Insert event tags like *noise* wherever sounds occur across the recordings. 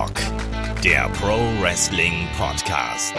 Headlock, der Pro Wrestling Podcast.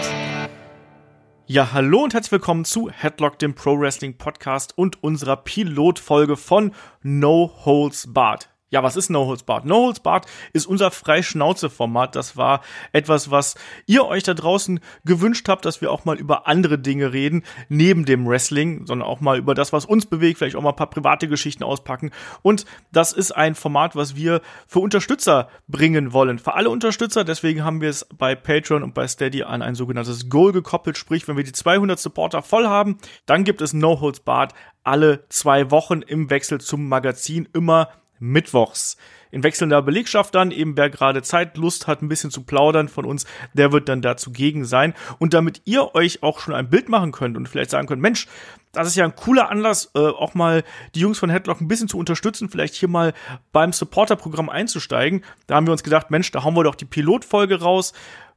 Ja, hallo und herzlich willkommen zu Headlock, dem Pro Wrestling Podcast und unserer Pilotfolge von No Holds Barred. Ja, was ist No Holds Barred? No Holds Barred ist unser Freischnauze-Format. Das war etwas, was ihr euch da draußen gewünscht habt, dass wir auch mal über andere Dinge reden, neben dem Wrestling, sondern auch mal über das, was uns bewegt, vielleicht auch mal ein paar private Geschichten auspacken. Und das ist ein Format, was wir für Unterstützer bringen wollen. Für alle Unterstützer. Deswegen haben wir es bei Patreon und bei Steady an ein sogenanntes Goal gekoppelt. Sprich, wenn wir die 200 Supporter voll haben, dann gibt es No Holds Barred alle zwei Wochen im Wechsel zum Magazin immer mittwochs. In wechselnder Belegschaft dann, eben wer gerade Zeit, Lust hat, ein bisschen zu plaudern von uns, der wird dann dazu gegen sein. Und damit ihr euch auch schon ein Bild machen könnt und vielleicht sagen könnt, Mensch, das ist ja ein cooler Anlass, äh, auch mal die Jungs von Headlock ein bisschen zu unterstützen, vielleicht hier mal beim Supporter-Programm einzusteigen. Da haben wir uns gedacht, Mensch, da hauen wir doch die Pilotfolge raus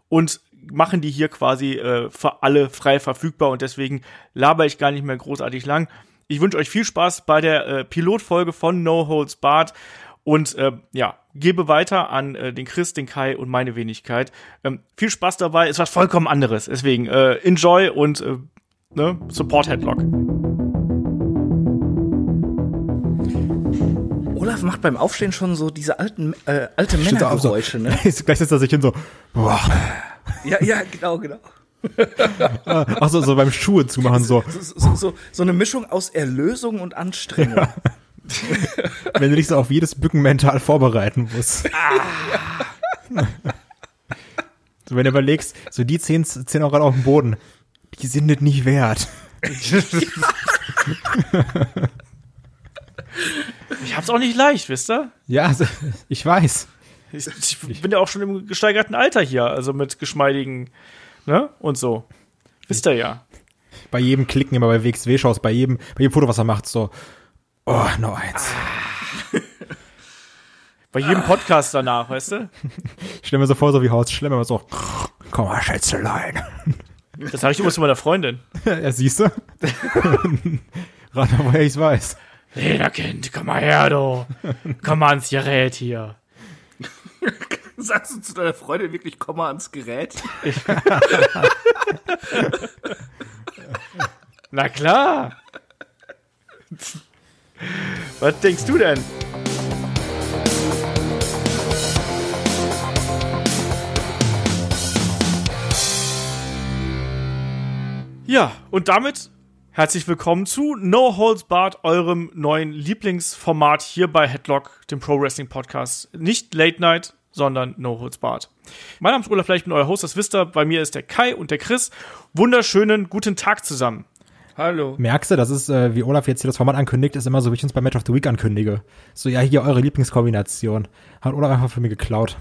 und machen die hier quasi äh, für alle frei verfügbar und deswegen laber ich gar nicht mehr großartig lang. Ich wünsche euch viel Spaß bei der äh, Pilotfolge von No Holds Barred und äh, ja, gebe weiter an äh, den Chris, den Kai und meine Wenigkeit. Ähm, viel Spaß dabei, ist was vollkommen anderes. Deswegen äh, enjoy und äh, ne, support Headlock. Olaf macht beim Aufstehen schon so diese alten, äh, alte Männergeräusche, ne? *laughs* Gleich setzt er sich hin so, boah. Ja, ja, genau, genau. *laughs* Ach so, so beim Schuhe zumachen so. So, so, so, so eine Mischung aus Erlösung und Anstrengung. Ja. *laughs* Wenn du dich so auf jedes Bücken mental vorbereiten musst. Ah. *laughs* so, wenn du überlegst, so die 10, 10 Euro auf dem Boden, die sind es nicht wert. ich hab's auch nicht leicht, wisst ihr? Ja, also, ich weiß. Ich, ich, bin ja auch schon im gesteigerten Alter hier, also mit geschmeidigen, ne? Und so. Wisst ihr ja. Bei jedem Klicken immer bei WXW schaust, bei jedem, bei jedem Foto, was er macht, so, oh, noch eins. *laughs* bei jedem Podcast danach, weißt du? Ich stelle mir so vor, so wie Horst Schlemmer, so, komm mal, Schätzelein. Das habe ich immer zu meiner Freundin. *laughs* ja, siehst du? *laughs* Rat mal, woher ich's weiß. Lederkind, komm mal her, du. Komm mal ans Gerät hier. *laughs* Sagst du zu deiner Freundin wirklich, komm mal ans Gerät? *laughs* Na klar. Was denkst du denn? Ja, und damit herzlich willkommen zu No Holds Barred, eurem neuen Lieblingsformat hier bei Headlock, dem Pro Wrestling Podcast. Nicht Late Night, sondern No Holds Barred. Mein Name ist Olaf, vielleicht bin euer Host, das wisst ihr. Bei mir ist der Kai und der Chris. Wunderschönen guten Tag zusammen. Hallo. Merkst du, das ist, äh, wie Olaf jetzt hier das Format ankündigt, ist immer so, wie ich uns bei Match of the Week ankündige. So, ja, hier eure Lieblingskombination. Hat Olaf einfach für mich geklaut.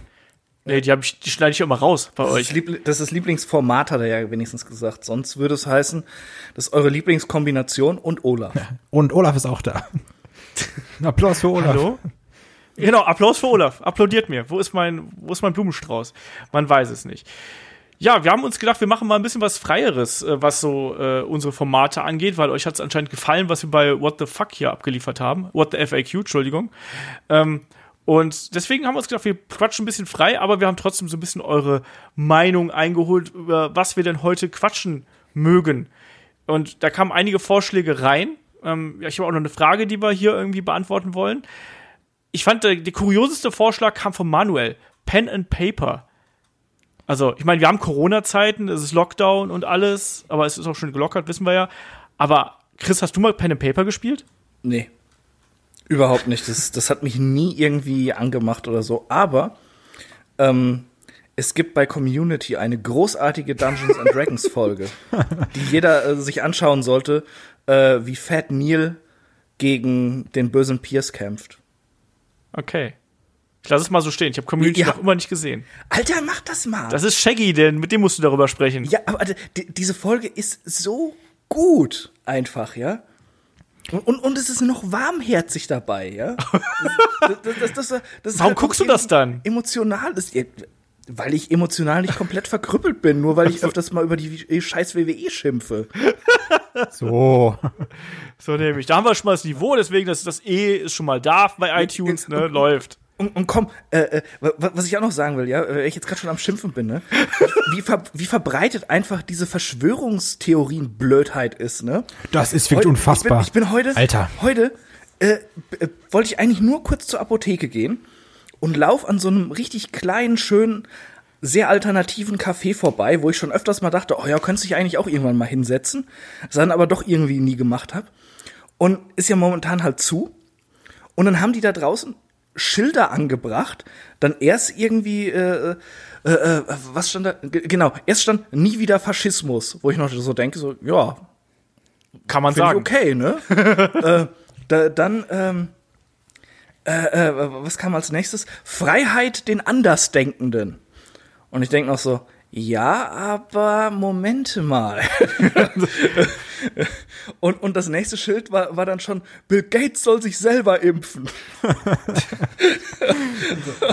Nee, die, hab ich, die schneide ich immer raus bei das euch. Ist Liebl das ist Lieblingsformat, hat er ja wenigstens gesagt. Sonst würde es heißen, das ist eure Lieblingskombination und Olaf. *laughs* Und Olaf ist auch da. *laughs* Applaus für Olaf. Hallo? Genau, Applaus für Olaf. Applaudiert mir. Wo ist mein, wo ist mein Blumenstrauß? Man weiß es nicht. Ja, wir haben uns gedacht, wir machen mal ein bisschen was Freieres, äh, was so äh, unsere Formate angeht, weil euch hat es anscheinend gefallen, was wir bei What the Fuck hier abgeliefert haben. What the FAQ, Entschuldigung. Ähm, und deswegen haben wir uns gedacht, wir quatschen ein bisschen frei, aber wir haben trotzdem so ein bisschen eure Meinung eingeholt, über was wir denn heute quatschen mögen. Und da kamen einige Vorschläge rein. Ähm, ich habe auch noch eine Frage, die wir hier irgendwie beantworten wollen. Ich fand, der, der kurioseste Vorschlag kam von Manuel. Pen and Paper. Also, ich meine, wir haben Corona-Zeiten, es ist Lockdown und alles, aber es ist auch schon gelockert, wissen wir ja. Aber, Chris, hast du mal Pen and Paper gespielt? Nee. Überhaupt nicht. Das, das hat mich nie irgendwie angemacht oder so. Aber ähm, es gibt bei Community eine großartige Dungeons and Dragons Folge, die jeder äh, sich anschauen sollte, äh, wie Fat Neil gegen den bösen Pierce kämpft. Okay. Ich lasse es mal so stehen. Ich habe Community ja. noch immer nicht gesehen. Alter, mach das mal. Das ist Shaggy, denn mit dem musst du darüber sprechen. Ja, aber diese Folge ist so gut einfach, ja. Und, und, und es ist noch warmherzig dabei, ja. *laughs* Das, das, das, Warum halt guckst du das dann? Emotional ist, weil ich emotional nicht komplett verkrüppelt bin, nur weil ich öfters mal über die scheiß WWE schimpfe. *laughs* So. So nämlich. Da haben wir schon mal das Niveau, deswegen das, das E ist schon mal da bei iTunes, ne, läuft. und, und komm, äh, äh, wa- was ich auch noch sagen will, ja, weil ich jetzt gerade schon am Schimpfen bin, ne? Wie, ver wie verbreitet einfach diese Verschwörungstheorien-Blödheit ist, ne? Das ist wirklich unfassbar. Ich bin, ich bin heute, Alter. heute äh, äh, wollte ich eigentlich nur kurz zur Apotheke gehen und lauf an so einem richtig kleinen, schönen, sehr alternativen Café vorbei, wo ich schon öfters mal dachte, oh ja, könntest dich eigentlich auch irgendwann mal hinsetzen, das dann aber doch irgendwie nie gemacht habe. Und ist ja momentan halt zu. Und dann haben die da draußen Schilder angebracht. Dann erst irgendwie, äh, äh, äh, was stand da? G genau, erst stand nie wieder Faschismus, wo ich noch so denke, so, ja, Kann man sagen. okay, ne? *laughs* äh, da, dann, ähm, äh, äh, was kam als nächstes? Freiheit den Andersdenkenden. Und ich denke noch so, ja, aber Momente mal. *laughs* und, und das nächste Schild war, war dann schon, Bill Gates soll sich selber impfen. *laughs*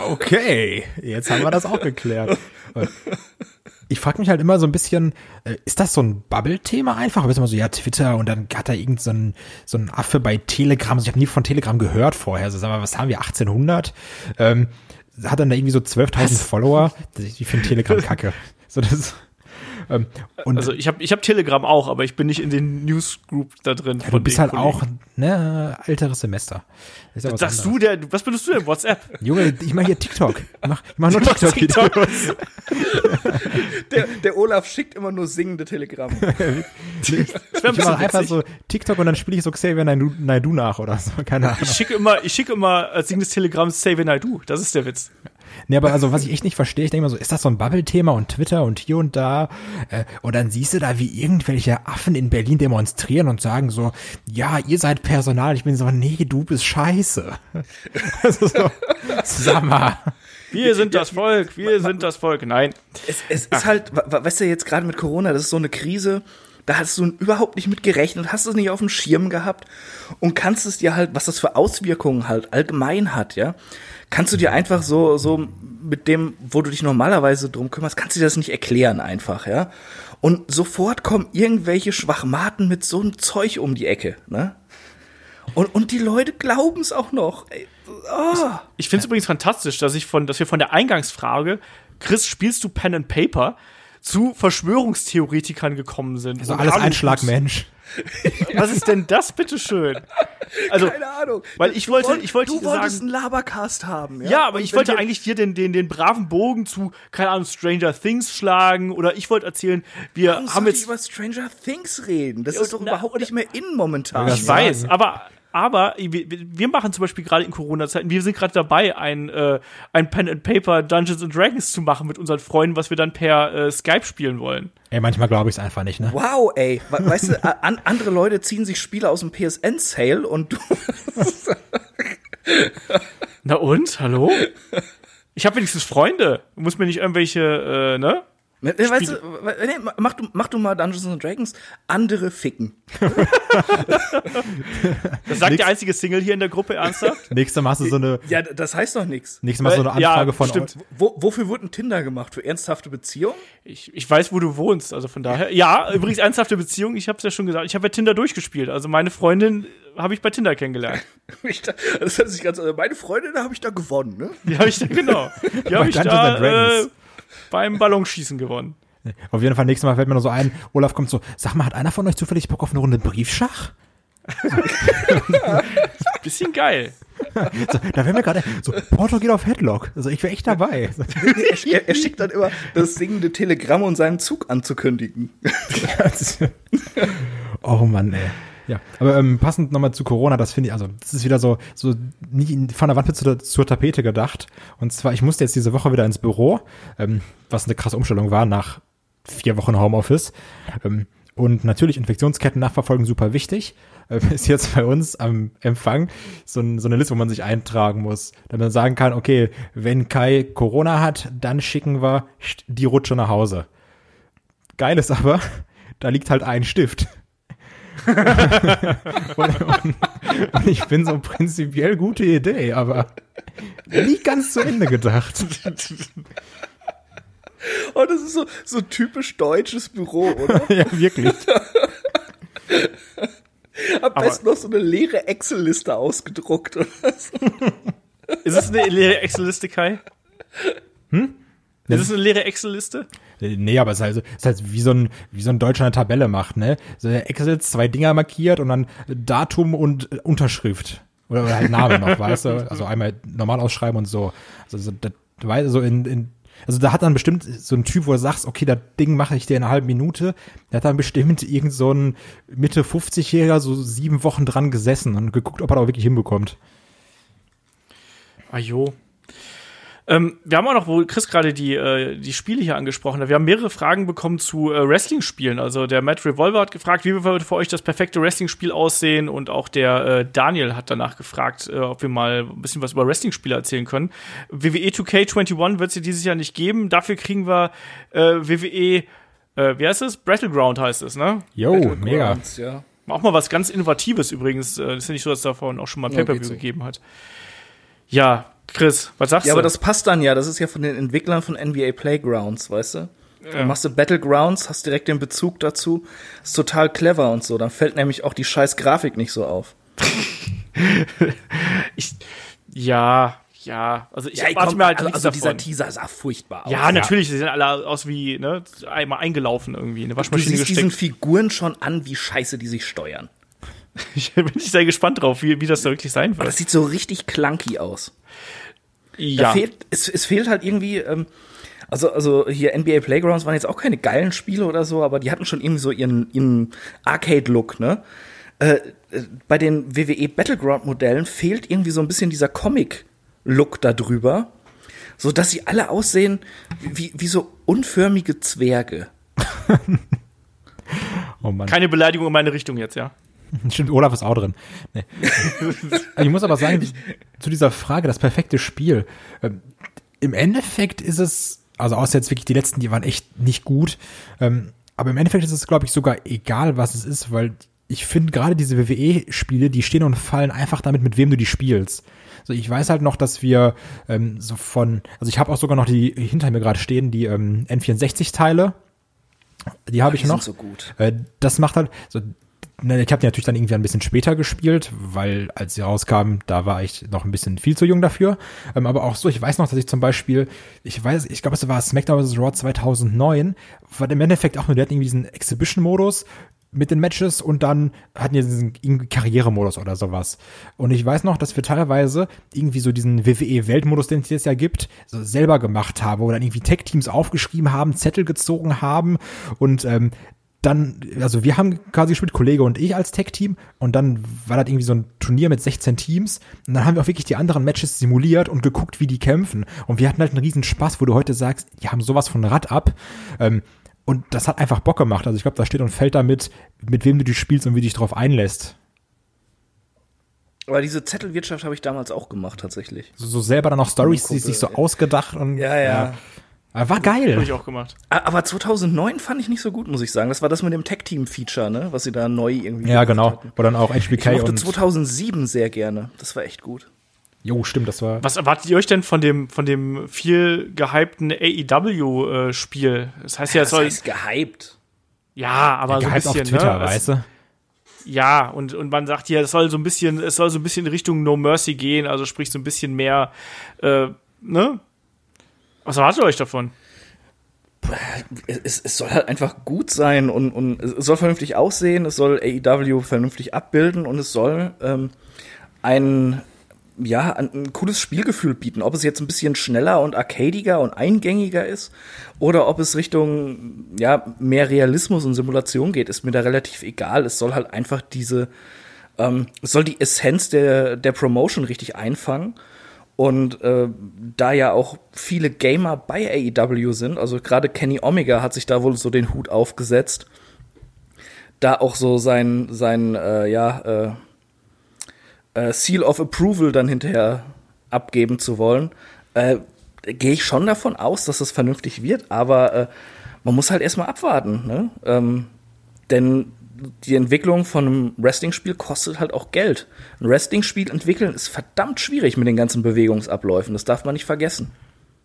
Okay, jetzt haben wir das auch geklärt. Ich frage mich halt immer so ein bisschen, äh, ist das so ein Bubble-Thema einfach? Aber ist immer so, ja, Twitter und dann hat da irgend so ein, so ein Affe bei Telegram, also ich habe nie von Telegram gehört vorher, so sagen wir, was haben wir, 1800? Ähm, hat dann da irgendwie so 12.000 Follower. Ich finde Telegram *laughs* kacke. So das, ähm, und Also ich habe ich hab Telegram auch, aber ich bin nicht in den Newsgroup da drin. ja, du bist halt auch, ne, älteres Semester. Ist ja was Dass anderes. du der, was benutzt du denn? WhatsApp? Junge, ich mach hier TikTok. Ich mach, ich mach nur *laughs* TikTok-Videos. Der, der Olaf schickt immer nur singende Telegramme. *laughs* Das *laughs* Ich bisschen mache einfach so TikTok und dann spiele ich so Xavier Naidu, Naidu nach oder so. Keine Ahnung. Ich schicke immer, ich schicke immer als singendes Telegramm I Do. Das ist der Witz. Nee, aber also, was ich echt nicht verstehe, ich denke mal so, ist das so ein Bubble-Thema und Twitter und hier und da? Äh, und dann siehst du da, wie irgendwelche Affen in Berlin demonstrieren und sagen so, ja, ihr seid Personal. Ich bin so, nee, du bist scheiße. *laughs* Also so, sag mal. Wir sind das Volk, wir sind das Volk. Nein. Es, es ist halt, weißt du, jetzt gerade mit Corona, das ist so eine Krise, da hast du überhaupt nicht mit gerechnet, hast es nicht auf dem Schirm gehabt und kannst es dir halt, was das für Auswirkungen halt allgemein hat, ja, kannst du dir einfach so, so mit dem, wo du dich normalerweise drum kümmerst, kannst du dir das nicht erklären einfach, ja. Und sofort kommen irgendwelche Schwachmaten mit so einem Zeug um die Ecke, ne? Und, und die Leute glauben es auch noch. Ey, oh. Ich finde es übrigens fantastisch, dass ich von, dass wir von der Eingangsfrage, Chris, spielst du Pen and Paper, zu Verschwörungstheoretikern gekommen sind. Also alles ein Schlag Mensch. *laughs* Was ist denn das, bitteschön? Also, Keine Ahnung. weil ich wollte, woll- ich wollte du wolltest sagen, einen Labercast haben, ja? Ja, aber ich wollte eigentlich dir den, den, den braven Bogen zu, keine Ahnung, Stranger Things schlagen oder ich wollte erzählen, wir Warum haben soll ich jetzt, über Stranger Things reden? Das Ja, ist doch na, überhaupt nicht mehr in momentan. Ich weiß, aber, aber wir, wir machen zum Beispiel gerade in Corona-Zeiten, wir sind gerade dabei, ein, äh, ein Pen and Paper Dungeons and Dragons zu machen mit unseren Freunden, was wir dann per äh, Skype spielen wollen. Ey, manchmal glaube ich es einfach nicht, ne? Wow, ey. We- Weißt du, an, andere Leute ziehen sich Spiele aus dem PSN-Sale und du. Na und? Hallo? Ich habe wenigstens Freunde. Du musst mir nicht irgendwelche, äh, ne? Weißt du, nee, mach, du, mach du mal Dungeons and Dragons, andere ficken. *laughs* Das sagt der einzige Single hier in der Gruppe ernsthaft? *laughs* Nächstes Mal hast du so eine, Ja, das heißt doch nichts. nächstes Mal so eine Äh, ja, Anfrage von, stimmt. Wo, wofür wurde ein Tinder gemacht? Für ernsthafte Beziehungen? Ich, ich weiß, wo du wohnst, also von daher. Ja, übrigens ernsthafte Beziehung, ich habe es ja schon gesagt, ich habe ja Tinder durchgespielt. Also meine Freundin habe ich bei Tinder kennengelernt. *laughs* Ich da- Das hört sich ganz, also meine Freundin habe ich da gewonnen, ne? Die habe ich da, genau. Die habe ich Dungeons da and Dragons. äh, beim Ballonschießen gewonnen. auf jeden Fall nächstes Mal fällt mir noch so ein, Olaf kommt so, sag mal, hat einer von euch zufällig Bock auf eine Runde Briefschach? *laughs* Bisschen geil. So, da wären wir gerade, so, Porto geht auf Headlock. Also ich wäre echt dabei. Er, *laughs* er, er schickt dann immer das singende Telegramm, um seinen Zug anzukündigen. *laughs* oh Mann, ey. Ja, aber ähm, passend nochmal zu Corona, das finde ich, also das ist wieder so, so nicht von der Wand zur, zur Tapete gedacht. Und zwar, ich musste jetzt diese Woche wieder ins Büro, ähm, was eine krasse Umstellung war nach vier Wochen Homeoffice. Ähm, und natürlich Infektionsketten nachverfolgen super wichtig. Ähm, *laughs* ist jetzt bei uns am Empfang so, ein, so eine Liste, wo man sich eintragen muss, damit man sagen kann, okay, wenn Kai Corona hat, dann schicken wir die Rutsche nach Hause. Geil ist aber, *laughs* da liegt halt ein Stift. Und, *laughs* und, und ich bin so prinzipiell gute Idee, aber nicht ganz zu Ende gedacht. Oh, das ist so, so typisch deutsches Büro, oder? *laughs* ja, wirklich. Am besten noch so eine leere Excel-Liste ausgedruckt oder so. Ist es eine leere Excel-Liste, Kai? Hm? Ist es eine leere Excel-Liste? Äh, Nee, aber es ist halt, es ist halt wie so ein, wie so ein Deutscher eine Tabelle macht, ne? So der Excel zwei Dinger markiert und dann Datum und äh, Unterschrift. Oder, oder halt Name noch, *laughs* weißt du? Also einmal normal ausschreiben und so. Also so, das, so in, in, also da hat dann bestimmt so ein Typ, wo du sagst, okay, das Ding mache ich dir in einer halben Minute. Der hat dann bestimmt irgend so ein Mitte 50-Jähriger so sieben Wochen dran gesessen und geguckt, ob er da auch wirklich hinbekommt. Ah jo. Ähm, wir haben auch noch, wo Chris gerade die, äh, die Spiele hier angesprochen hat, wir haben mehrere Fragen bekommen zu äh, Wrestling-Spielen. Also der Matt Revolver hat gefragt, wie würde für euch das perfekte Wrestling-Spiel aussehen? Und auch der äh, Daniel hat danach gefragt, äh, ob wir mal ein bisschen was über Wrestling-Spiele erzählen können. WWE 2K21 wird es ja dieses Jahr nicht geben. Dafür kriegen wir äh, WWE, äh, wie heißt es? Battleground heißt es, ne? Jo, mega. Ja. Auch mal was ganz Innovatives übrigens. Äh, Das ist ja nicht so, dass es davon auch schon mal ein Ja, Pay-Per-View gegeben hat. Ja, Chris, was sagst Ja, du? aber das passt dann ja. Das ist ja von den Entwicklern von NBA Playgrounds, weißt du? Dann machst du Battlegrounds, hast direkt den Bezug dazu. Ist total clever und so. Dann fällt nämlich auch die scheiß Grafik nicht so auf. *laughs* ich, ja, ja, also ich warte komm, mir halt also, also dieser. Teaser sah furchtbar aus. Ja, natürlich, sie sehen alle aus wie, ne, einmal eingelaufen irgendwie, in eine Du Waschmaschine siehst diesen gesteckt. Figuren schon an, wie scheiße die sich steuern. *laughs* Ich bin ich sehr gespannt drauf, wie, wie das da wirklich sein Das wird. sieht so richtig clunky aus. Da Ja, fehlt, es, es fehlt halt irgendwie, ähm, also, also hier NBA Playgrounds waren jetzt auch keine geilen Spiele oder so, aber die hatten schon irgendwie so ihren, ihren Arcade-Look, ne? Äh, äh, bei den WWE Battleground-Modellen fehlt irgendwie so ein bisschen dieser Comic-Look da drüber, so dass sie alle aussehen wie, wie so unförmige Zwerge. *laughs* Oh Mann. keine Beleidigung in meine Richtung jetzt, ja. *laughs* Stimmt, Olaf ist auch drin. Nee. ich muss aber sagen, zu dieser Frage, das perfekte Spiel. Ähm, Im Endeffekt ist es, also außer jetzt wirklich die letzten, die waren echt nicht gut. Ähm, aber im Endeffekt ist es, glaube ich, sogar egal, was es ist, weil ich finde gerade diese WWE-Spiele, die stehen und fallen einfach damit, mit wem du die spielst. So, ich weiß halt noch, dass wir ähm, so von, also ich habe auch sogar noch die hinter mir gerade stehen, die ähm, N64-Teile. Die habe ich noch. so gut. Äh, das macht halt so. Ich habe die natürlich dann irgendwie ein bisschen später gespielt, weil als sie rauskamen, da war ich noch ein bisschen viel zu jung dafür. Ähm, aber auch so, ich weiß noch, dass ich zum Beispiel, ich weiß, ich glaube, es war SmackDown vs. Raw 2009, war im Endeffekt auch nur, der hat irgendwie diesen Exhibition-Modus mit den Matches und dann hatten die diesen Karrieremodus oder sowas. Und ich weiß noch, dass wir teilweise irgendwie so diesen WWE-Weltmodus, den es jetzt ja gibt, so selber gemacht haben, wo dann irgendwie Tech-Teams aufgeschrieben haben, Zettel gezogen haben und ähm, dann, also wir haben quasi gespielt, Kollege und ich als Tech-Team und dann war das irgendwie so ein Turnier mit 16 Teams und dann haben wir auch wirklich die anderen Matches simuliert und geguckt, wie die kämpfen und wir hatten halt einen riesen Spaß, wo du heute sagst, die haben sowas von Rad ab ähm, und das hat einfach Bock gemacht, also ich glaube, da steht und fällt damit, mit wem du die spielst und wie du dich drauf einlässt. Aber diese Zettelwirtschaft habe ich damals auch gemacht, tatsächlich. So, so selber dann noch Stories sich so ausgedacht und Ja, ja. Aber war Habe geil. ich auch gemacht. Aber 2009 fand ich nicht so gut, muss ich sagen. Das war das mit dem Tech-Team-Feature, ne? Was sie da neu irgendwie Ja, genau. hatten. Wo dann auch Ich HBK mochte und 2007 sehr gerne. Das war echt gut. Jo, stimmt, das war Was erwartet ihr euch denn von dem, von dem viel gehypten AEW-Spiel? das heißt ja, es Das soll, heißt gehypt. ja, aber so ein gehypt bisschen, auf Twitter, ne? Weißt du? Ja, und, und man sagt hier, es soll so ein bisschen, es soll so ein bisschen in Richtung No Mercy gehen, also sprich so ein bisschen mehr, äh, ne? Was erwartet ihr euch davon? Es, es soll halt einfach gut sein und, und es soll vernünftig aussehen, es soll AEW vernünftig abbilden und es soll ähm, ein, ja, ein, ein cooles Spielgefühl bieten. Ob es jetzt ein bisschen schneller und arcadiger und eingängiger ist oder ob es Richtung ja, mehr Realismus und Simulation geht, ist mir da relativ egal. Es soll halt einfach diese, ähm, es soll die Essenz der, der Promotion richtig einfangen. Und äh, da ja auch viele Gamer bei AEW sind, also gerade Kenny Omega hat sich da wohl so den Hut aufgesetzt, da auch so sein, sein äh, ja, äh, äh, Seal of Approval dann hinterher abgeben zu wollen, äh, gehe ich schon davon aus, dass das vernünftig wird, aber äh, man muss halt erstmal abwarten, ne? Ähm, denn die Entwicklung von einem Wrestling-Spiel kostet halt auch Geld. Ein Wrestling-Spiel entwickeln ist verdammt schwierig mit den ganzen Bewegungsabläufen. Das darf man nicht vergessen.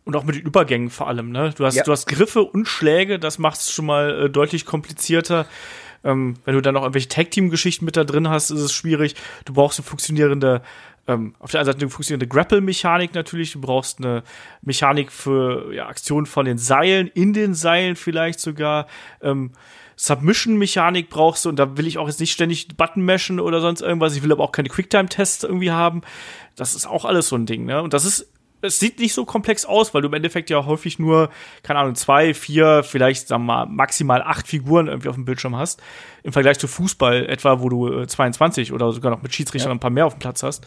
Und auch mit den Übergängen vor allem, ne? Du hast, Ja. du hast Griffe und Schläge, das macht es schon mal äh, deutlich komplizierter. Ähm, wenn du dann noch irgendwelche Tag-Team-Geschichten mit da drin hast, ist es schwierig. Du brauchst eine funktionierende, ähm, auf der einen Seite eine funktionierende Grapple-Mechanik natürlich. Du brauchst eine Mechanik für ja, Aktionen von den Seilen, in den Seilen vielleicht sogar. Ähm, Submission-Mechanik brauchst du und da will ich auch jetzt nicht ständig Button mashen oder sonst irgendwas. Ich will aber auch keine Quicktime-Tests irgendwie haben. Das ist auch alles so ein Ding, ne? Und das ist, es sieht nicht so komplex aus, weil du im Endeffekt ja häufig nur, keine Ahnung, zwei, vier, vielleicht, sagen wir mal, maximal acht Figuren irgendwie auf dem Bildschirm hast. Im Vergleich zu Fußball etwa, wo du äh, 22 oder sogar noch mit Schiedsrichtern Ja. ein paar mehr auf dem Platz hast.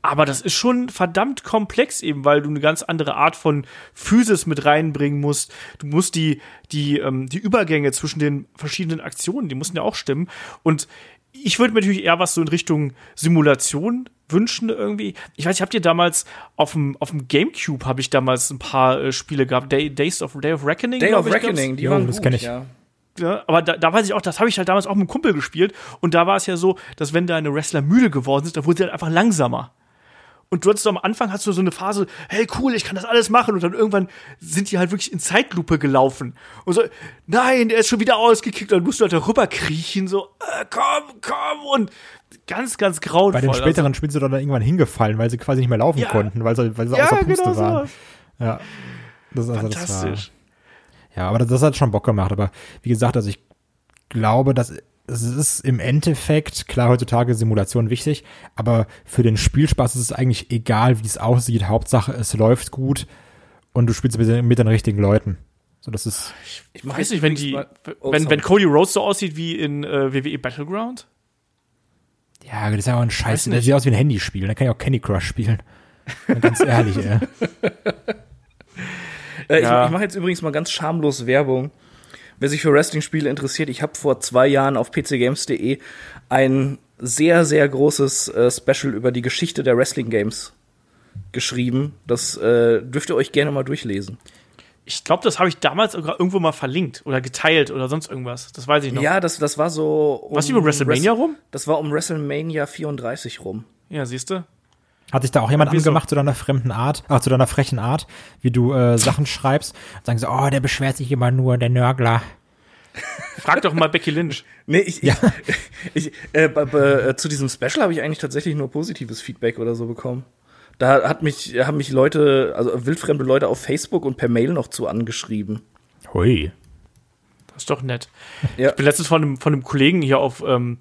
Aber das ist schon verdammt komplex eben, weil du eine ganz andere Art von Physis mit reinbringen musst. Du musst die, die, ähm, die Übergänge zwischen den verschiedenen Aktionen, die müssen ja auch stimmen. Und ich würde mir natürlich eher was so in Richtung Simulation wünschen irgendwie. Ich weiß, ich habt ihr damals auf dem, auf dem Gamecube habe ich damals ein paar äh, Spiele gehabt. Day, Days of Day of Reckoning. Day of ich. Reckoning, die Jo, waren das gut, kenn ich. ja. Ja, aber da, da weiß ich auch, das habe ich halt damals auch mit einem Kumpel gespielt. Und da war es ja so, dass wenn deine Wrestler müde geworden sind, dann wurden sie halt einfach langsamer. Und du hattest am Anfang hast du so eine Phase, hey cool, ich kann das alles machen. Und dann irgendwann sind die halt wirklich in Zeitlupe gelaufen. Und so, nein, der ist schon wieder ausgekickt. Und dann musst du halt darüber kriechen, so, äh, komm, komm. Und ganz, ganz grauenvoll. Bei den späteren Spielen sind sie dann irgendwann hingefallen, weil sie quasi nicht mehr laufen Ja. konnten, weil sie, weil sie also, außer ja, Puste genau waren. so. Ja. Das, ist also, das war, Fantastisch. Ja, aber das, das hat schon Bock gemacht. Aber wie gesagt, also ich glaube, dass es ist im Endeffekt, klar, heutzutage ist Simulation wichtig, aber für den Spielspaß ist es eigentlich egal, wie es aussieht. Hauptsache, es läuft gut und du spielst mit den, mit den richtigen Leuten. So, das ist, Ich Weiß nicht, wenn die, Oh, wenn, wenn Cody Rhodes so aussieht wie in äh, WWE Battleground. ja, das ist ja auch ein Scheiß. Das sieht aus wie ein Handyspiel. Da kann ich auch Candy Crush spielen. Ganz ehrlich, ey. Äh, *laughs* Ja. Ich, ich mache jetzt übrigens mal ganz schamlos Werbung. Wer sich für Wrestling-Spiele interessiert, ich habe vor zwei Jahren auf pcgames.de ein sehr, sehr großes äh, Special über die Geschichte der Wrestling-Games geschrieben. Das äh, dürft ihr euch gerne mal durchlesen. Ich glaube, das habe ich damals irgendwo mal verlinkt oder geteilt oder sonst irgendwas. Das weiß ich noch. Ja, das, das war so. Um Was über WrestleMania Wres- rum? Das war um WrestleMania 34 rum. Ja, siehst du? Hat sich da auch jemand Wieso? angemacht zu deiner fremden Art, ach, zu deiner frechen Art, wie du äh, Sachen *laughs* schreibst? Sagen sie, oh, der beschwert sich immer nur, der Nörgler. *laughs* Frag doch mal Becky Lynch. Nee, ich, ich, *laughs* ich äh, äh, zu diesem Special habe ich eigentlich tatsächlich nur positives Feedback oder so bekommen. Da hat mich, haben mich Leute, also wildfremde Leute auf Facebook und per Mail noch zu angeschrieben. Hui. Das ist doch nett. Ja. Ich bin letztens von einem, von einem Kollegen hier auf ähm,